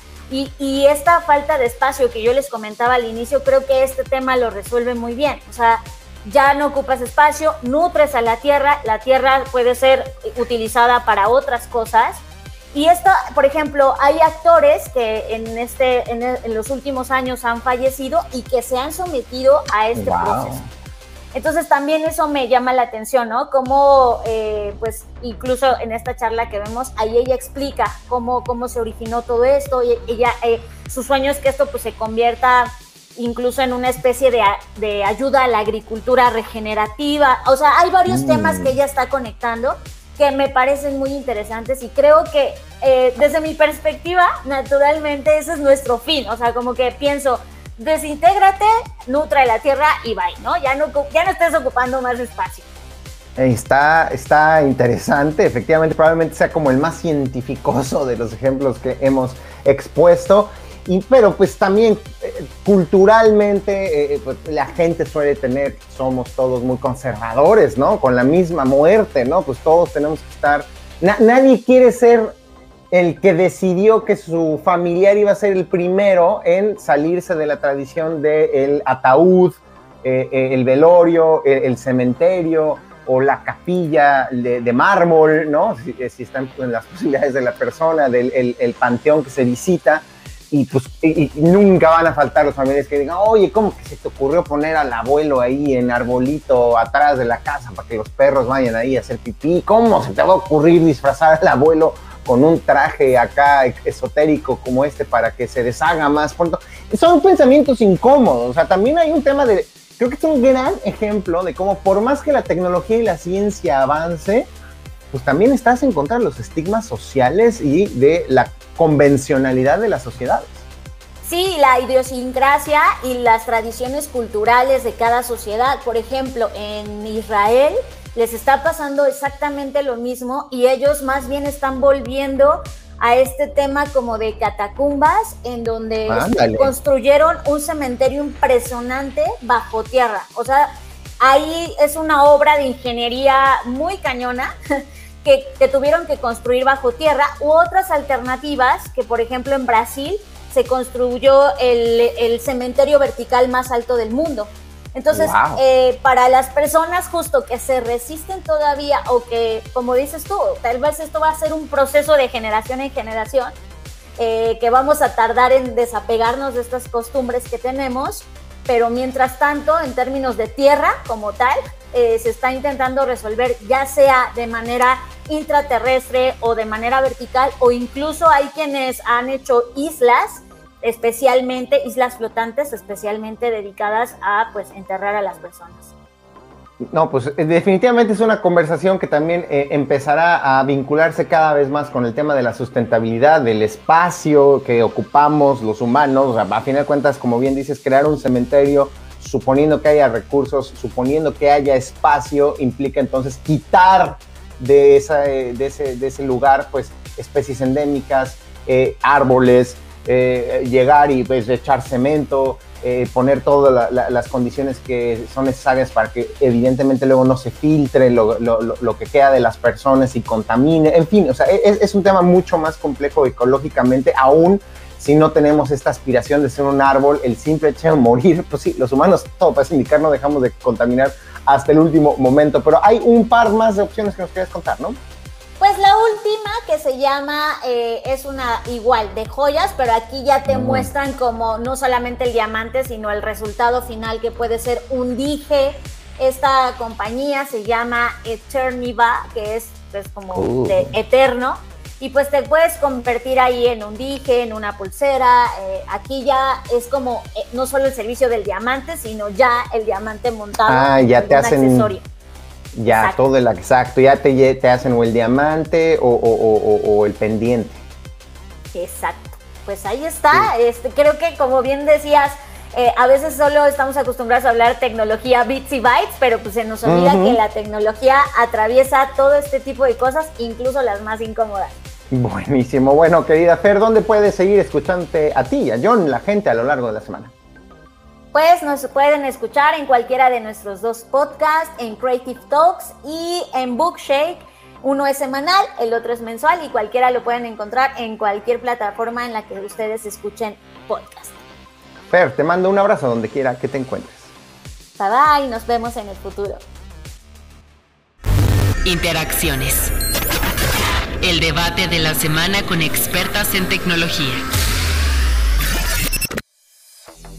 y, esta falta de espacio que yo les comentaba al inicio, creo que este tema lo resuelve muy bien. O sea, ya no ocupas espacio, nutres a la tierra, la tierra puede ser utilizada para otras cosas. Y esto, por ejemplo, hay actores que en, este, en, los últimos años han fallecido y que se han sometido a este proceso. Entonces también eso me llama la atención, ¿no? Como, eh, pues, incluso en esta charla que vemos, ahí ella explica cómo, cómo se originó todo esto, y ella, eh, su sueño es que esto pues se convierta incluso en una especie de, de ayuda a la agricultura regenerativa, o sea, hay varios mm. temas que ella está conectando que me parecen muy interesantes y creo que eh, desde mi perspectiva, naturalmente ese es nuestro fin, o sea, como que pienso, desintégrate, nutra la tierra y bye, ¿no? Ya no, ya no estés ocupando más espacio. Está, está interesante, efectivamente, probablemente sea como el más científicoso de los ejemplos que hemos expuesto. Y, pero pues también eh, culturalmente eh, pues, la gente suele tener, somos todos muy conservadores, ¿no? Con la misma muerte, ¿no? Pues todos tenemos que estar, nadie quiere ser el que decidió que su familiar iba a ser el primero en salirse de la tradición del ataúd, eh, eh, el velorio, el, cementerio o la capilla de, mármol, ¿no? Si, están en las posibilidades de la persona, del el, panteón que se visita. Y pues nunca van a faltar los familiares que digan, oye, ¿cómo se te ocurrió poner al abuelo ahí en arbolito atrás de la casa para que los perros vayan ahí a hacer pipí? ¿Cómo se te va a ocurrir disfrazar al abuelo con un traje acá esotérico como este para que se deshaga más pronto. Son pensamientos incómodos, o sea, también hay un tema de, creo que es un gran ejemplo de cómo por más que la tecnología y la ciencia avance, pues también estás en contra de los estigmas sociales y de la convencionalidad de las sociedades. Sí, la idiosincrasia y las tradiciones culturales de cada sociedad. Por ejemplo, en Israel, les está pasando exactamente lo mismo y ellos más bien están volviendo a este tema como de catacumbas en donde construyeron un cementerio impresionante bajo tierra. O sea, ahí es una obra de ingeniería muy cañona que, tuvieron que construir bajo tierra u otras alternativas que por ejemplo en Brasil se construyó el cementerio vertical más alto del mundo. Entonces, eh, para las personas justo que se resisten todavía o que, como dices tú, tal vez esto va a ser un proceso de generación en generación, eh, que vamos a tardar en desapegarnos de estas costumbres que tenemos, pero mientras tanto, en términos de tierra como tal, eh, se está intentando resolver ya sea de manera intraterrestre o de manera vertical, o incluso hay quienes han hecho islas especialmente islas flotantes, especialmente dedicadas a pues enterrar a las personas. No, pues eh, definitivamente es una conversación que también eh, empezará a vincularse cada vez más con el tema de la sustentabilidad, del espacio que ocupamos los humanos. O sea, a fin de cuentas, como bien dices, crear un cementerio, suponiendo que haya recursos, suponiendo que haya espacio, implica entonces quitar de, esa, eh, de, ese, de ese lugar pues especies endémicas, árboles, eh, llegar y pues, echar cemento, eh, poner todas las condiciones que son necesarias para que evidentemente luego no se filtre lo, que queda de las personas y contamine, en fin, o sea, es, un tema mucho más complejo ecológicamente, aún si no tenemos esta aspiración de ser un árbol, el simple hecho de morir, pues sí, los humanos, todo parece indicar, no dejamos de contaminar hasta el último momento, pero hay un par más de opciones que nos quieres contar, ¿no? Pues la última que se llama, eh, es una igual de joyas, pero aquí ya te muestran como no solamente el diamante, sino el resultado final que puede ser un dije. Esta compañía se llama Eterniva, que es pues, como Uh. de eterno. Y pues te puedes convertir ahí en un dije, en una pulsera. eh, aquí ya es como eh, no solo el servicio del diamante, sino ya el diamante montado Ah, ya en te un hacen- accesorio. Ya, Exacto. todo el exacto, ya te, te hacen o el diamante o, o- o- o- el pendiente. Exacto. Pues ahí está. Este, creo que como bien decías, eh, a veces solo estamos acostumbrados a hablar tecnología bits y bytes, pero pues se nos olvida que la tecnología atraviesa todo este tipo de cosas, incluso las más incómodas. Buenísimo. Bueno, querida Fer, ¿dónde puedes seguir escuchándote a ti y a John, la gente, a lo largo de la semana? Pues nos pueden escuchar en cualquiera de nuestros dos podcasts, en Creative Talks y en Bookshake. Uno es semanal, el otro es mensual y cualquiera lo pueden encontrar en cualquier plataforma en la que ustedes escuchen podcast. Fer, te mando un abrazo donde quiera que te encuentres. Bye bye, nos vemos en el futuro. Interacciones. El debate de la semana con expertas en tecnología.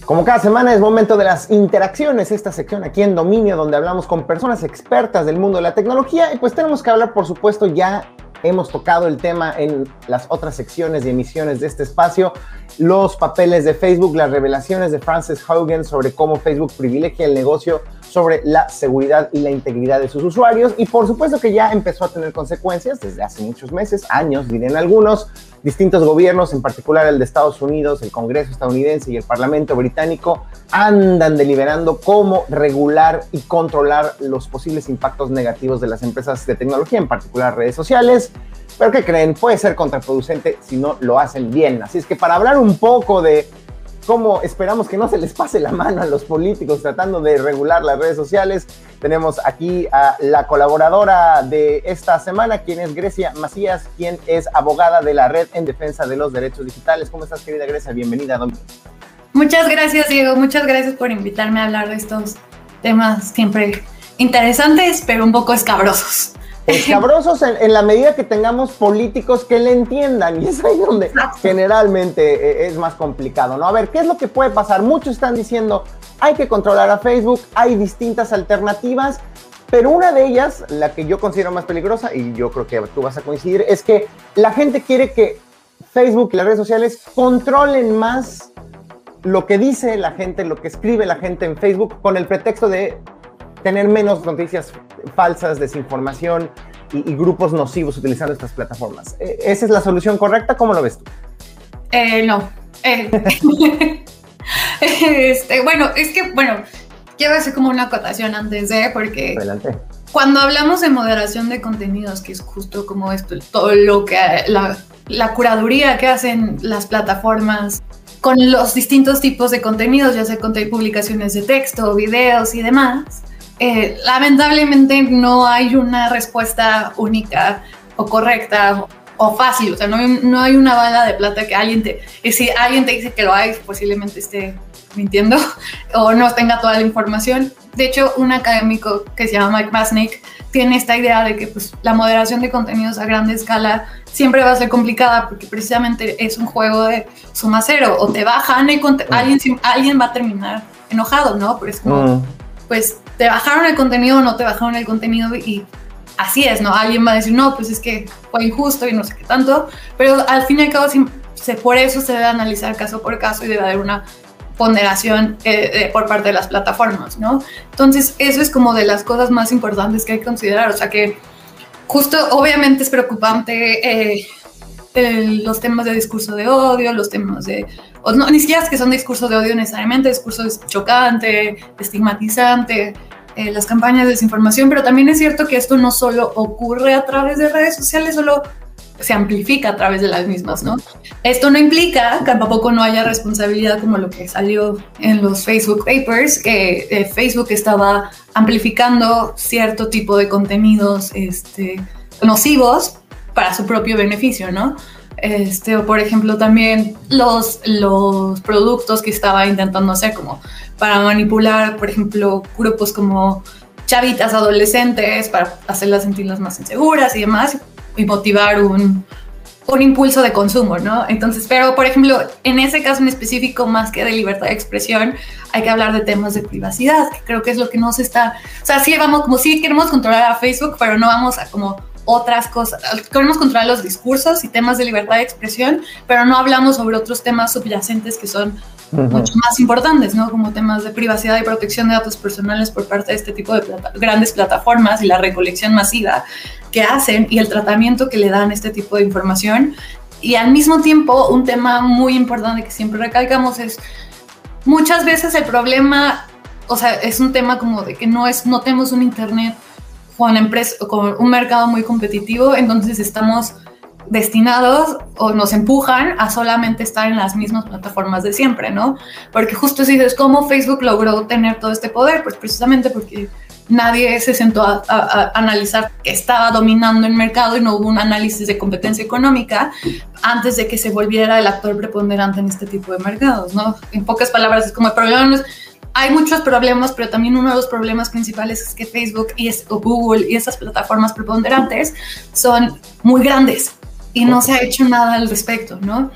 Como cada semana es momento de las interacciones, esta sección aquí en Dominio, donde hablamos con personas expertas del mundo de la tecnología y pues tenemos que hablar, por supuesto, ya hemos tocado el tema en las otras secciones y emisiones de este espacio, los papeles de Facebook, las revelaciones de Frances Hogan sobre cómo Facebook privilegia el negocio sobre la seguridad y la integridad de sus usuarios y por supuesto que ya empezó a tener consecuencias desde hace muchos meses, años dirían algunos, distintos gobiernos, en particular el de Estados Unidos, el Congreso estadounidense y el Parlamento británico, andan deliberando cómo regular y controlar los posibles impactos negativos de las empresas de tecnología, en particular redes sociales. Pero ¿qué creen? Puede ser contraproducente si no lo hacen bien. Así es que para hablar un poco de cómo esperamos que no se les pase la mano a los políticos tratando de regular las redes sociales. Tenemos aquí a la colaboradora de esta semana, quien es Grecia Macías, quien es abogada de la Red en Defensa de los Derechos Digitales. ¿Cómo estás, querida Grecia? Bienvenida, Domingo. Muchas gracias, Diego. Muchas gracias por invitarme a hablar de estos temas siempre interesantes, pero un poco escabrosos. Escabrosos en, en la medida que tengamos políticos que le entiendan, y es ahí donde generalmente eh, es más complicado, ¿no? A ver, ¿qué es lo que puede pasar? Muchos están diciendo, hay que controlar a Facebook, hay distintas alternativas, pero una de ellas, la que yo considero más peligrosa, y yo creo que tú vas a coincidir, es que la gente quiere que Facebook y las redes sociales controlen más lo que dice la gente, lo que escribe la gente en Facebook, con el pretexto de tener menos noticias falsas, desinformación y, y grupos nocivos utilizando estas plataformas. Eh, ¿Esa es la solución correcta? ¿Cómo lo ves tú? Eh, no. Eh, este, bueno, es que, bueno, quiero hacer como una acotación antes de, porque Adelante. cuando hablamos de moderación de contenidos, que es justo como esto, todo lo que la, la curaduría que hacen las plataformas con los distintos tipos de contenidos, ya sea conte- publicaciones de texto, videos y demás, eh, lamentablemente no hay una respuesta única o correcta o fácil, o sea, no hay, no hay una bala de plata que alguien te, y si alguien te dice que lo hay, posiblemente esté mintiendo o no tenga toda la información. De hecho, un académico que se llama Mike Masnick tiene esta idea de que pues, la moderación de contenidos a gran escala siempre va a ser complicada porque precisamente es un juego de suma cero o te bajan y Mm. alguien, alguien va a terminar enojado, ¿no? Pero es como, Mm, pues te bajaron el contenido o no te bajaron el contenido y así es, ¿no? Alguien va a decir, no, pues es que fue injusto y no sé qué tanto, pero al fin y al cabo se, por eso se debe analizar caso por caso y debe haber una ponderación eh, por parte de las plataformas, ¿no? Entonces, eso es como de las cosas más importantes que hay que considerar, o sea que justo obviamente es preocupante eh, el- los temas de discurso de odio, los temas de, no, ni siquiera es que son discursos de odio necesariamente, discurso chocante, estigmatizante, eh, las campañas de desinformación, pero también es cierto que esto no solo ocurre a través de redes sociales, solo se amplifica a través de las mismas, ¿no? Esto no implica que tampoco no haya responsabilidad como lo que salió en los Facebook Papers, que eh, Facebook estaba amplificando cierto tipo de contenidos este, nocivos para su propio beneficio, ¿no? Este, o por ejemplo también los, los productos que estaba intentando hacer como para manipular, por ejemplo, grupos como chavitas adolescentes para hacerlas sentirlas más inseguras y demás y motivar un, un impulso de consumo, ¿no? Entonces, pero por ejemplo, en ese caso en específico, más que de libertad de expresión, hay que hablar de temas de privacidad, que creo que es lo que nos está, o sea, sí vamos, como sí queremos controlar a Facebook, pero no vamos a como otras cosas, queremos controlar los discursos y temas de libertad de expresión, pero no hablamos sobre otros temas subyacentes que son mucho más importantes, ¿no? Como temas de privacidad y protección de datos personales por parte de este tipo de grandes plataformas y la recolección masiva que hacen y el tratamiento que le dan este tipo de información. Y al mismo tiempo, un tema muy importante que siempre recalcamos es muchas veces el problema, o sea, es un tema como de que no es no tenemos un internet con con un mercado muy competitivo, entonces estamos destinados o nos empujan a solamente estar en las mismas plataformas de siempre, ¿no? Porque justo si dices, ¿cómo Facebook logró tener todo este poder? Pues precisamente porque nadie se sentó a, analizar que estaba dominando el mercado y no hubo un análisis de competencia económica antes de que se volviera el actor preponderante en este tipo de mercados, ¿no? En pocas palabras, es como el problema no es, hay muchos problemas, pero también uno de los problemas principales es que Facebook y o Google y esas plataformas preponderantes son muy grandes y no se ha hecho nada al respecto, ¿no?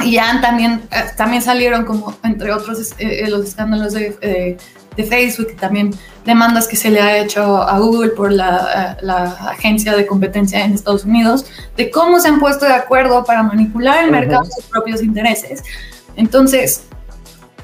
Y ya también, eh, también salieron como, entre otros, eh, eh, los escándalos de, de, Facebook y también demandas que se le ha hecho a Google por la, la, agencia de competencia en Estados Unidos, de cómo se han puesto de acuerdo para manipular el mercado a sus propios intereses. Entonces,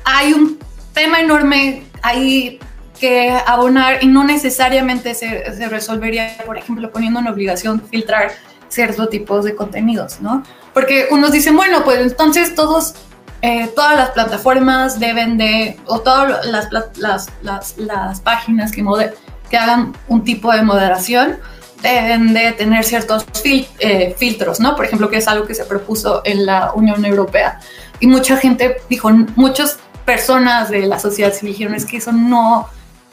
hay un tema enorme ahí que abonar y no necesariamente se, se resolvería, por ejemplo, poniendo una obligación filtrar ciertos tipos de contenidos, ¿no? Porque unos dicen, bueno, pues entonces todos, eh, todas las plataformas deben de, o todas las, las, las, las páginas que, que hagan un tipo de moderación, deben de tener ciertos eh, filtros, ¿no? Por ejemplo, que es algo que se propuso en la Unión Europea. Y mucha gente dijo, muchas personas de la sociedad civil dijeron, es que eso no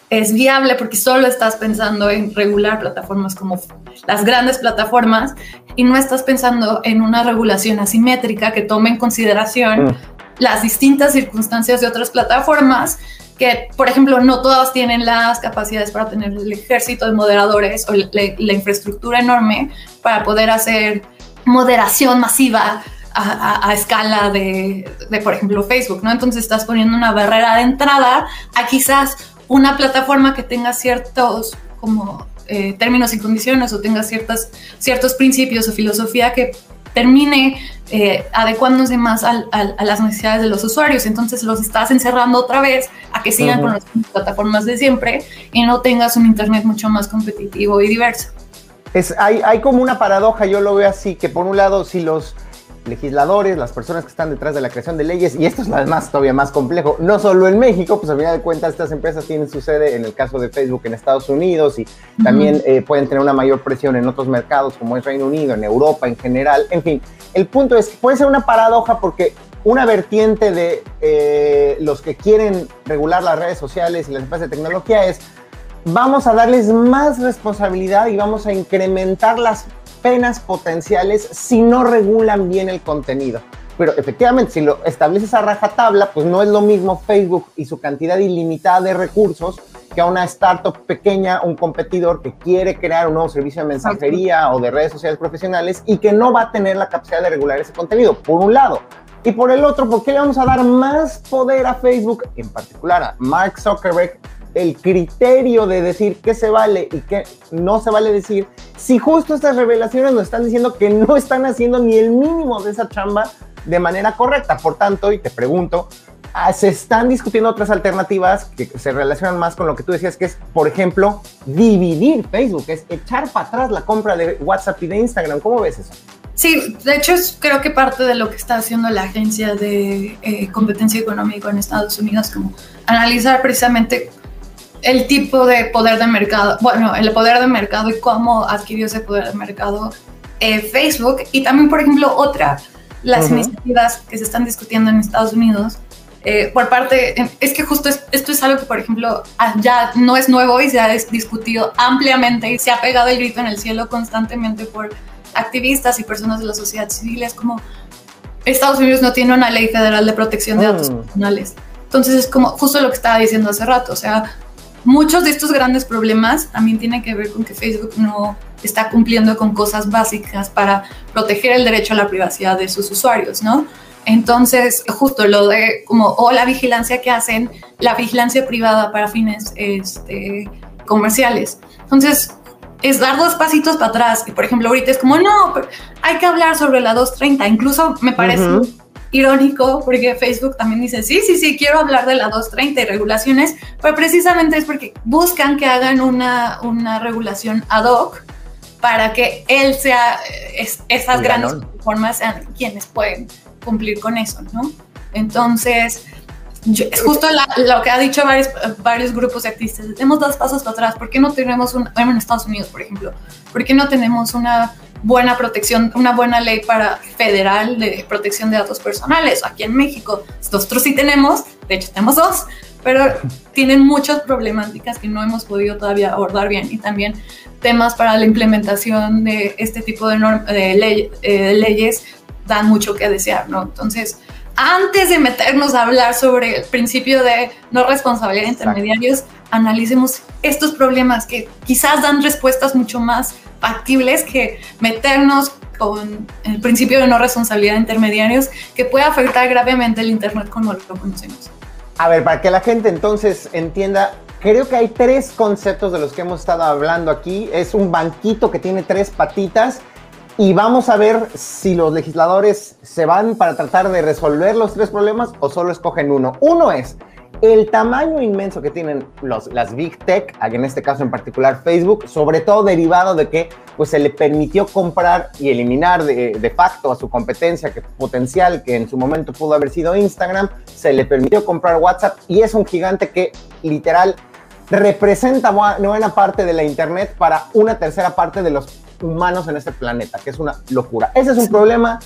es viable porque solo estás pensando en regular plataformas como las grandes plataformas y no estás pensando en una regulación asimétrica que tome en consideración mm. las distintas circunstancias de otras plataformas que, por ejemplo, no todas tienen las capacidades para tener el ejército de moderadores o la, infraestructura enorme para poder hacer moderación masiva a, escala de, de, por ejemplo, Facebook, ¿no? Entonces estás poniendo una barrera de entrada a quizás una plataforma que tenga ciertos como eh, términos y condiciones o tenga ciertas, ciertos principios o filosofía que termine eh, adecuándose más a las necesidades de los usuarios. Entonces los estás encerrando otra vez a que sigan con las plataformas de siempre y no tengas un Internet mucho más competitivo y diverso. Es, hay, hay como una paradoja, yo lo veo así, que por un lado, si los legisladores, las personas que están detrás de la creación de leyes, y esto es además todavía más complejo, no solo en México, pues a final de cuentas estas empresas tienen su sede en el caso de Facebook en Estados Unidos y también eh, pueden tener una mayor presión en otros mercados como es Reino Unido, en Europa en general, en fin, el punto es que puede ser una paradoja porque una vertiente de eh, los que quieren regular las redes sociales y las empresas de tecnología es vamos a darles más responsabilidad y vamos a incrementar las penas potenciales si no regulan bien el contenido. Pero efectivamente, si lo estableces a rajatabla, pues no es lo mismo Facebook y su cantidad ilimitada de recursos que a una startup pequeña, un competidor que quiere crear un nuevo servicio de mensajería o de redes sociales profesionales y que no va a tener la capacidad de regular ese contenido, por un lado. Y por el otro, ¿por qué le vamos a dar más poder a Facebook, en particular a Mark Zuckerberg, el criterio de decir qué se vale y qué no se vale decir, si justo estas revelaciones nos están diciendo que no están haciendo ni el mínimo de esa chamba de manera correcta. Por tanto, y te pregunto, ah, se están discutiendo otras alternativas que se relacionan más con lo que tú decías, que es, por ejemplo, dividir Facebook, es echar para atrás la compra de WhatsApp y de Instagram. ¿Cómo ves eso? Sí, de hecho es creo que parte de lo que está haciendo la Agencia de eh, Competencia Económica en Estados Unidos, como analizar precisamente el tipo de poder de mercado, bueno, el poder de mercado y cómo adquirió ese poder de mercado eh, Facebook. Y también, por ejemplo, otra, las iniciativas que se están discutiendo en Estados Unidos. Eh, por parte, es que justo esto es algo que, por ejemplo, ah, ya no es nuevo y se ha discutido ampliamente y se ha pegado el grito en el cielo constantemente por activistas y personas de la sociedad civil es como Estados Unidos no tiene una ley federal de protección de datos mm. personales. Entonces es como justo lo que estaba diciendo hace rato, o sea, muchos de estos grandes problemas también tienen que ver con que Facebook no está cumpliendo con cosas básicas para proteger el derecho a la privacidad de sus usuarios, ¿no? Entonces, justo lo de como, o la vigilancia que hacen, la vigilancia privada para fines este, comerciales. Entonces, es dar dos pasitos para atrás. Y por ejemplo, ahorita es como, no, hay que hablar sobre la 230. Incluso me parece irónico porque Facebook también dice, sí, sí, sí, quiero hablar de la 230 y regulaciones, pero precisamente es porque buscan que hagan una, una regulación ad hoc para que él sea, esas grandes formas sean quienes pueden cumplir con eso, ¿no? Entonces, es justo lo que ha dicho varios, varios grupos de activistas, tenemos dos pasos para atrás, ¿por qué no tenemos un, en Estados Unidos, por ejemplo, por qué no tenemos una buena protección, una buena ley para federal de protección de datos personales? Aquí en México, nosotros sí tenemos, de hecho tenemos dos, pero tienen muchas problemáticas que no hemos podido todavía abordar bien y también temas para la implementación de este tipo de, de eh, leyes dan mucho que desear, ¿no? Entonces, antes de meternos a hablar sobre el principio de no responsabilidad de intermediarios, analicemos estos problemas que quizás dan respuestas mucho más factibles que meternos con el principio de no responsabilidad de intermediarios que puede afectar gravemente el Internet como lo conocemos. A ver, para que la gente entonces entienda, creo que hay tres conceptos de los que hemos estado hablando aquí. Es un banquito que tiene tres patitas y vamos a ver si los legisladores se van para tratar de resolver los tres problemas o solo escogen uno. Uno es el tamaño inmenso que tienen los, las Big Tech, en este caso en particular Facebook, sobre todo derivado de que pues, se le permitió comprar y eliminar de, de, facto a su competencia que, potencial, que en su momento pudo haber sido Instagram, se le permitió comprar WhatsApp y es un gigante que literal representa buena parte de la Internet para una tercera parte de los humanos en este planeta, que es una locura. Ese es un problema.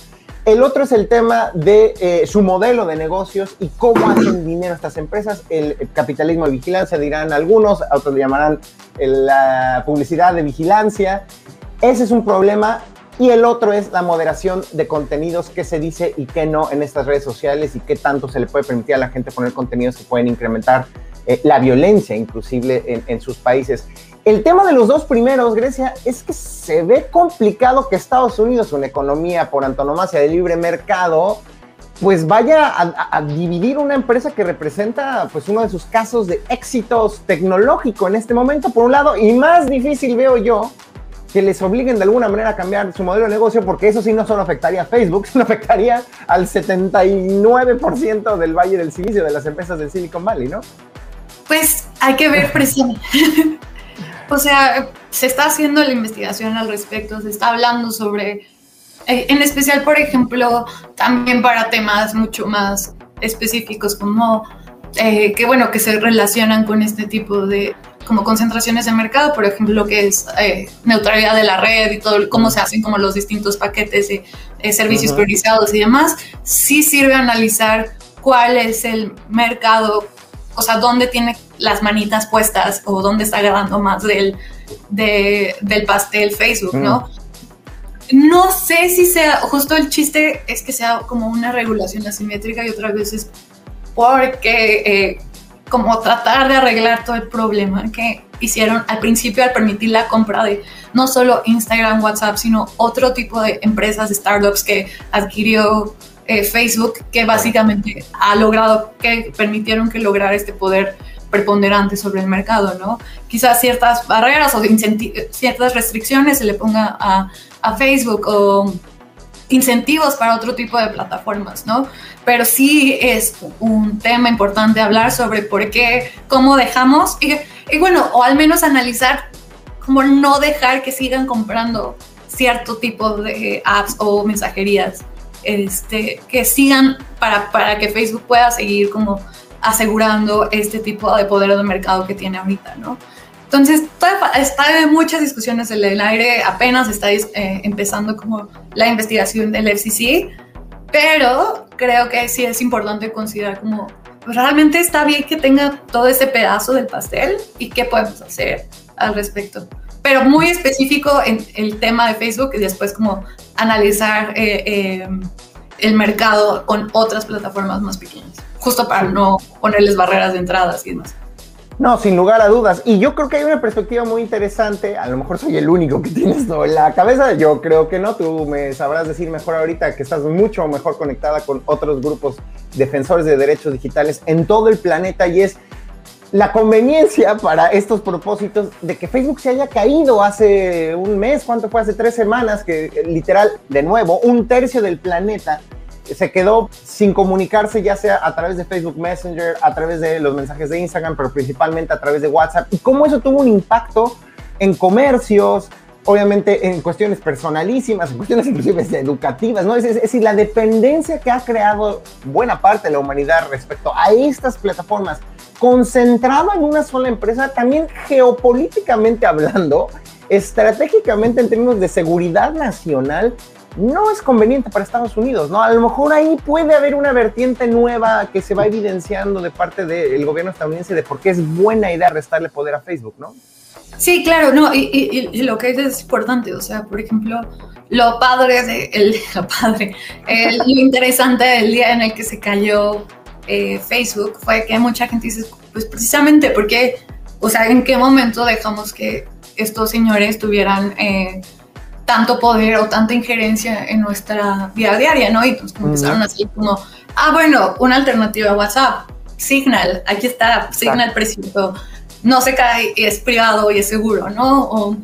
El otro es el tema de eh, su modelo de negocios y cómo hacen dinero estas empresas. El, capitalismo de vigilancia, dirán algunos, otros llamarán la publicidad de vigilancia. Ese es un problema. Y el otro es la moderación de contenidos, qué se dice y qué no en estas redes sociales y qué tanto se le puede permitir a la gente poner contenidos que pueden incrementar eh, la violencia inclusive en, en sus países. El tema de los dos primeros, Grecia, es que se ve complicado que Estados Unidos, una economía por antonomasia de libre mercado, pues vaya a, dividir una empresa que representa pues uno de sus casos de éxitos tecnológico en este momento, por un lado, y más difícil veo yo que les obliguen de alguna manera a cambiar su modelo de negocio, porque eso sí no solo afectaría a Facebook, sino afectaría al 79% del Valle del Silicio, de las empresas del Silicon Valley, ¿no? Pues hay que ver presión. O sea, se está haciendo la investigación al respecto, se está hablando sobre, eh, en especial, por ejemplo, también para temas mucho más específicos como eh, que, bueno, que se relacionan con este tipo de como concentraciones de mercado, por ejemplo, lo que es eh, neutralidad de la red y todo, cómo se hacen como los distintos paquetes de servicios priorizados y demás, sí sirve analizar cuál es el mercado o sea, dónde tiene las manitas puestas o dónde está agarrando más del, del pastel Facebook, ¿no? No sé si sea, justo el chiste es que sea como una regulación asimétrica y otras veces porque eh, como tratar de arreglar todo el problema que hicieron al principio al permitir la compra de no solo Instagram, WhatsApp, sino otro tipo de empresas, startups que adquirió eh, Facebook que básicamente ha logrado, que permitieron que lograra este poder preponderante sobre el mercado, ¿no? Quizás ciertas barreras o ciertas restricciones se le ponga a, a, Facebook o incentivos para otro tipo de plataformas, ¿no? Pero sí es un tema importante hablar sobre por qué, cómo dejamos, y, y bueno, o al menos analizar cómo no dejar que sigan comprando cierto tipo de apps o mensajerías este, que sigan para, para que Facebook pueda seguir como asegurando este tipo de poder de mercado que tiene ahorita, ¿no? Entonces, está en muchas discusiones en el aire, apenas está eh, empezando como la investigación del FCC, pero creo que sí es importante considerar como realmente está bien que tenga todo ese pedazo del pastel y qué podemos hacer al respecto. Pero muy específico en el tema de Facebook y después como analizar eh, eh, el mercado con otras plataformas más pequeñas, justo para no ponerles barreras de entradas y demás. No, sin lugar a dudas. Y yo creo que hay una perspectiva muy interesante. A lo mejor soy el único que tiene esto en la cabeza. Yo creo que no. Tú me sabrás decir mejor ahorita que estás mucho mejor conectada con otros grupos defensores de derechos digitales en todo el planeta. Y es la conveniencia para estos propósitos de que Facebook se haya caído hace un mes, ¿cuánto fue? Hace tres semanas, que literal, de nuevo, un tercio del planeta se quedó sin comunicarse, ya sea a través de Facebook Messenger, a través de los mensajes de Instagram, pero principalmente a través de WhatsApp, y cómo eso tuvo un impacto en comercios, obviamente en cuestiones personalísimas, en cuestiones inclusive educativas, ¿no? Es, decir, la dependencia que ha creado buena parte de la humanidad respecto a estas plataformas, concentrada en una sola empresa, también geopolíticamente hablando, estratégicamente en términos de seguridad nacional, no es conveniente para Estados Unidos, ¿no? A lo mejor ahí puede haber una vertiente nueva que se va evidenciando de parte del gobierno estadounidense de por qué es buena idea restarle poder a Facebook, ¿no? Sí, claro, no, y, lo que es importante, o sea, por ejemplo, lo padre de, el, lo padre, lo interesante del día en el que se cayó eh, Facebook fue que mucha gente dice, pues precisamente porque, o sea, ¿en qué momento dejamos que estos señores tuvieran... Eh, tanto poder o tanta injerencia en nuestra vida diaria, ¿no? Y entonces empezaron así como, ah, bueno, una alternativa a WhatsApp, Signal, aquí está, Signal precio, no se cae, es privado y es seguro, ¿no? O,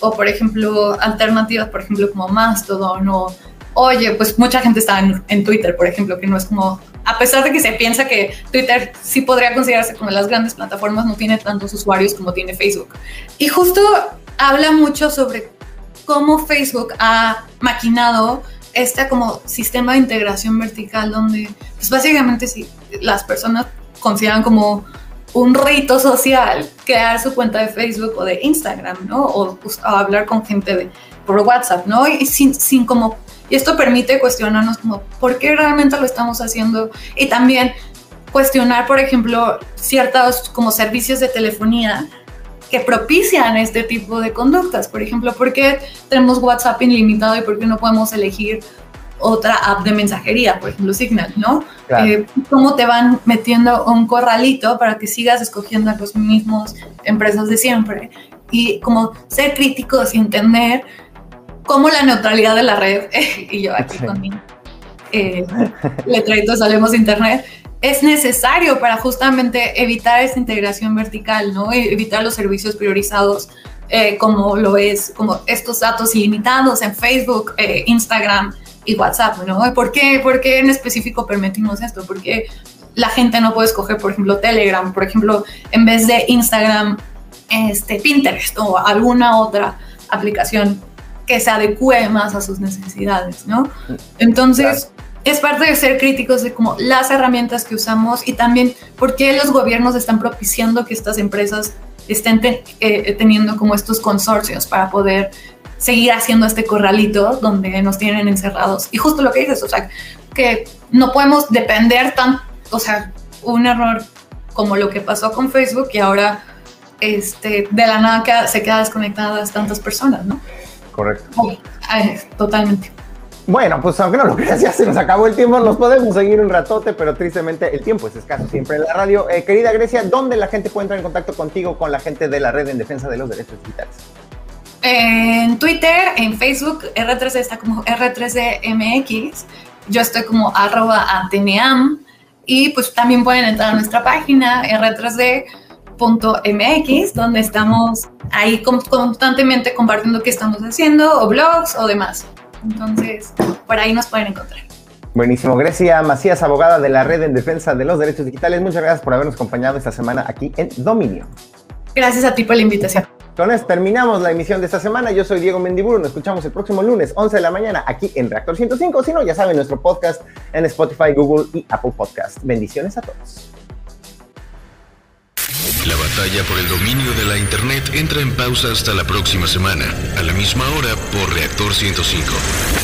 o por ejemplo, alternativas, por ejemplo, como Mastodon o, oye, pues mucha gente está en, en, Twitter, por ejemplo, que no es como, a pesar de que se piensa que Twitter sí podría considerarse como las grandes plataformas, no tiene tantos usuarios como tiene Facebook. Y justo habla mucho sobre cómo Facebook ha maquinado este como sistema de integración vertical donde pues básicamente si las personas consideran como un rito social crear su cuenta de Facebook o de Instagram, ¿no? O, pues, hablar con gente por WhatsApp, ¿no? Y sin, sin como, y esto permite cuestionarnos como, ¿por qué realmente lo estamos haciendo? Y también cuestionar, por ejemplo, ciertos como servicios de telefonía que propician este tipo de conductas. Por ejemplo, ¿por qué tenemos WhatsApp ilimitado y por qué no podemos elegir otra app de mensajería, por ejemplo Signal, ¿no? Eh, ¿Cómo te van metiendo un corralito para que sigas escogiendo a los mismos empresas de siempre? Y como ser críticos y entender cómo la neutralidad de la red, y yo aquí con mi eh, letrerito Salemos Internet, es necesario para justamente evitar esa integración vertical, ¿no? Evitar los servicios priorizados eh, como lo es, como estos datos ilimitados en Facebook, eh, Instagram y WhatsApp, ¿no? ¿Por qué, ¿Por qué en específico permitimos esto? Porque la gente no puede escoger, por ejemplo, Telegram, por ejemplo, en vez de Instagram, este, Pinterest o alguna otra aplicación que se adecue más a sus necesidades, ¿no? Entonces, es parte de ser críticos de como las herramientas que usamos y también por qué los gobiernos están propiciando que estas empresas estén eh, teniendo como estos consorcios para poder seguir haciendo este corralito donde nos tienen encerrados. Y justo lo que dices, o sea, que no podemos depender tan, o sea, un error como lo que pasó con Facebook y ahora este, de la nada se queda desconectadas tantas personas, ¿no? Correcto. totalmente. Bueno, pues aunque no lo creas, ya se nos acabó el tiempo, nos podemos seguir un ratote, pero tristemente el tiempo es escaso siempre en la radio. Eh, querida Grecia, ¿dónde la gente puede entrar en contacto contigo, con la gente de la red en defensa de los derechos digitales? En Twitter, en Facebook, R3D está como R3DMX, yo estoy como arroba ateneam, y pues también pueden entrar a nuestra página r3d.mx, donde estamos ahí constantemente compartiendo qué estamos haciendo, o blogs o demás. Entonces, por ahí nos pueden encontrar. Buenísimo. Grecia Macías, abogada de la Red en Defensa de los Derechos Digitales. Muchas gracias por habernos acompañado esta semana aquí en Dominio. Gracias a ti por la invitación. Con esto terminamos la emisión de esta semana. Yo soy Diego Mendiburu. Nos escuchamos el próximo lunes, 11 de la mañana, aquí en Reactor 105. Si no, ya saben, nuestro podcast en Spotify, Google y Apple Podcast. Bendiciones a todos. La batalla por el dominio de la Internet entra en pausa hasta la próxima semana, a la misma hora por Reactor 105.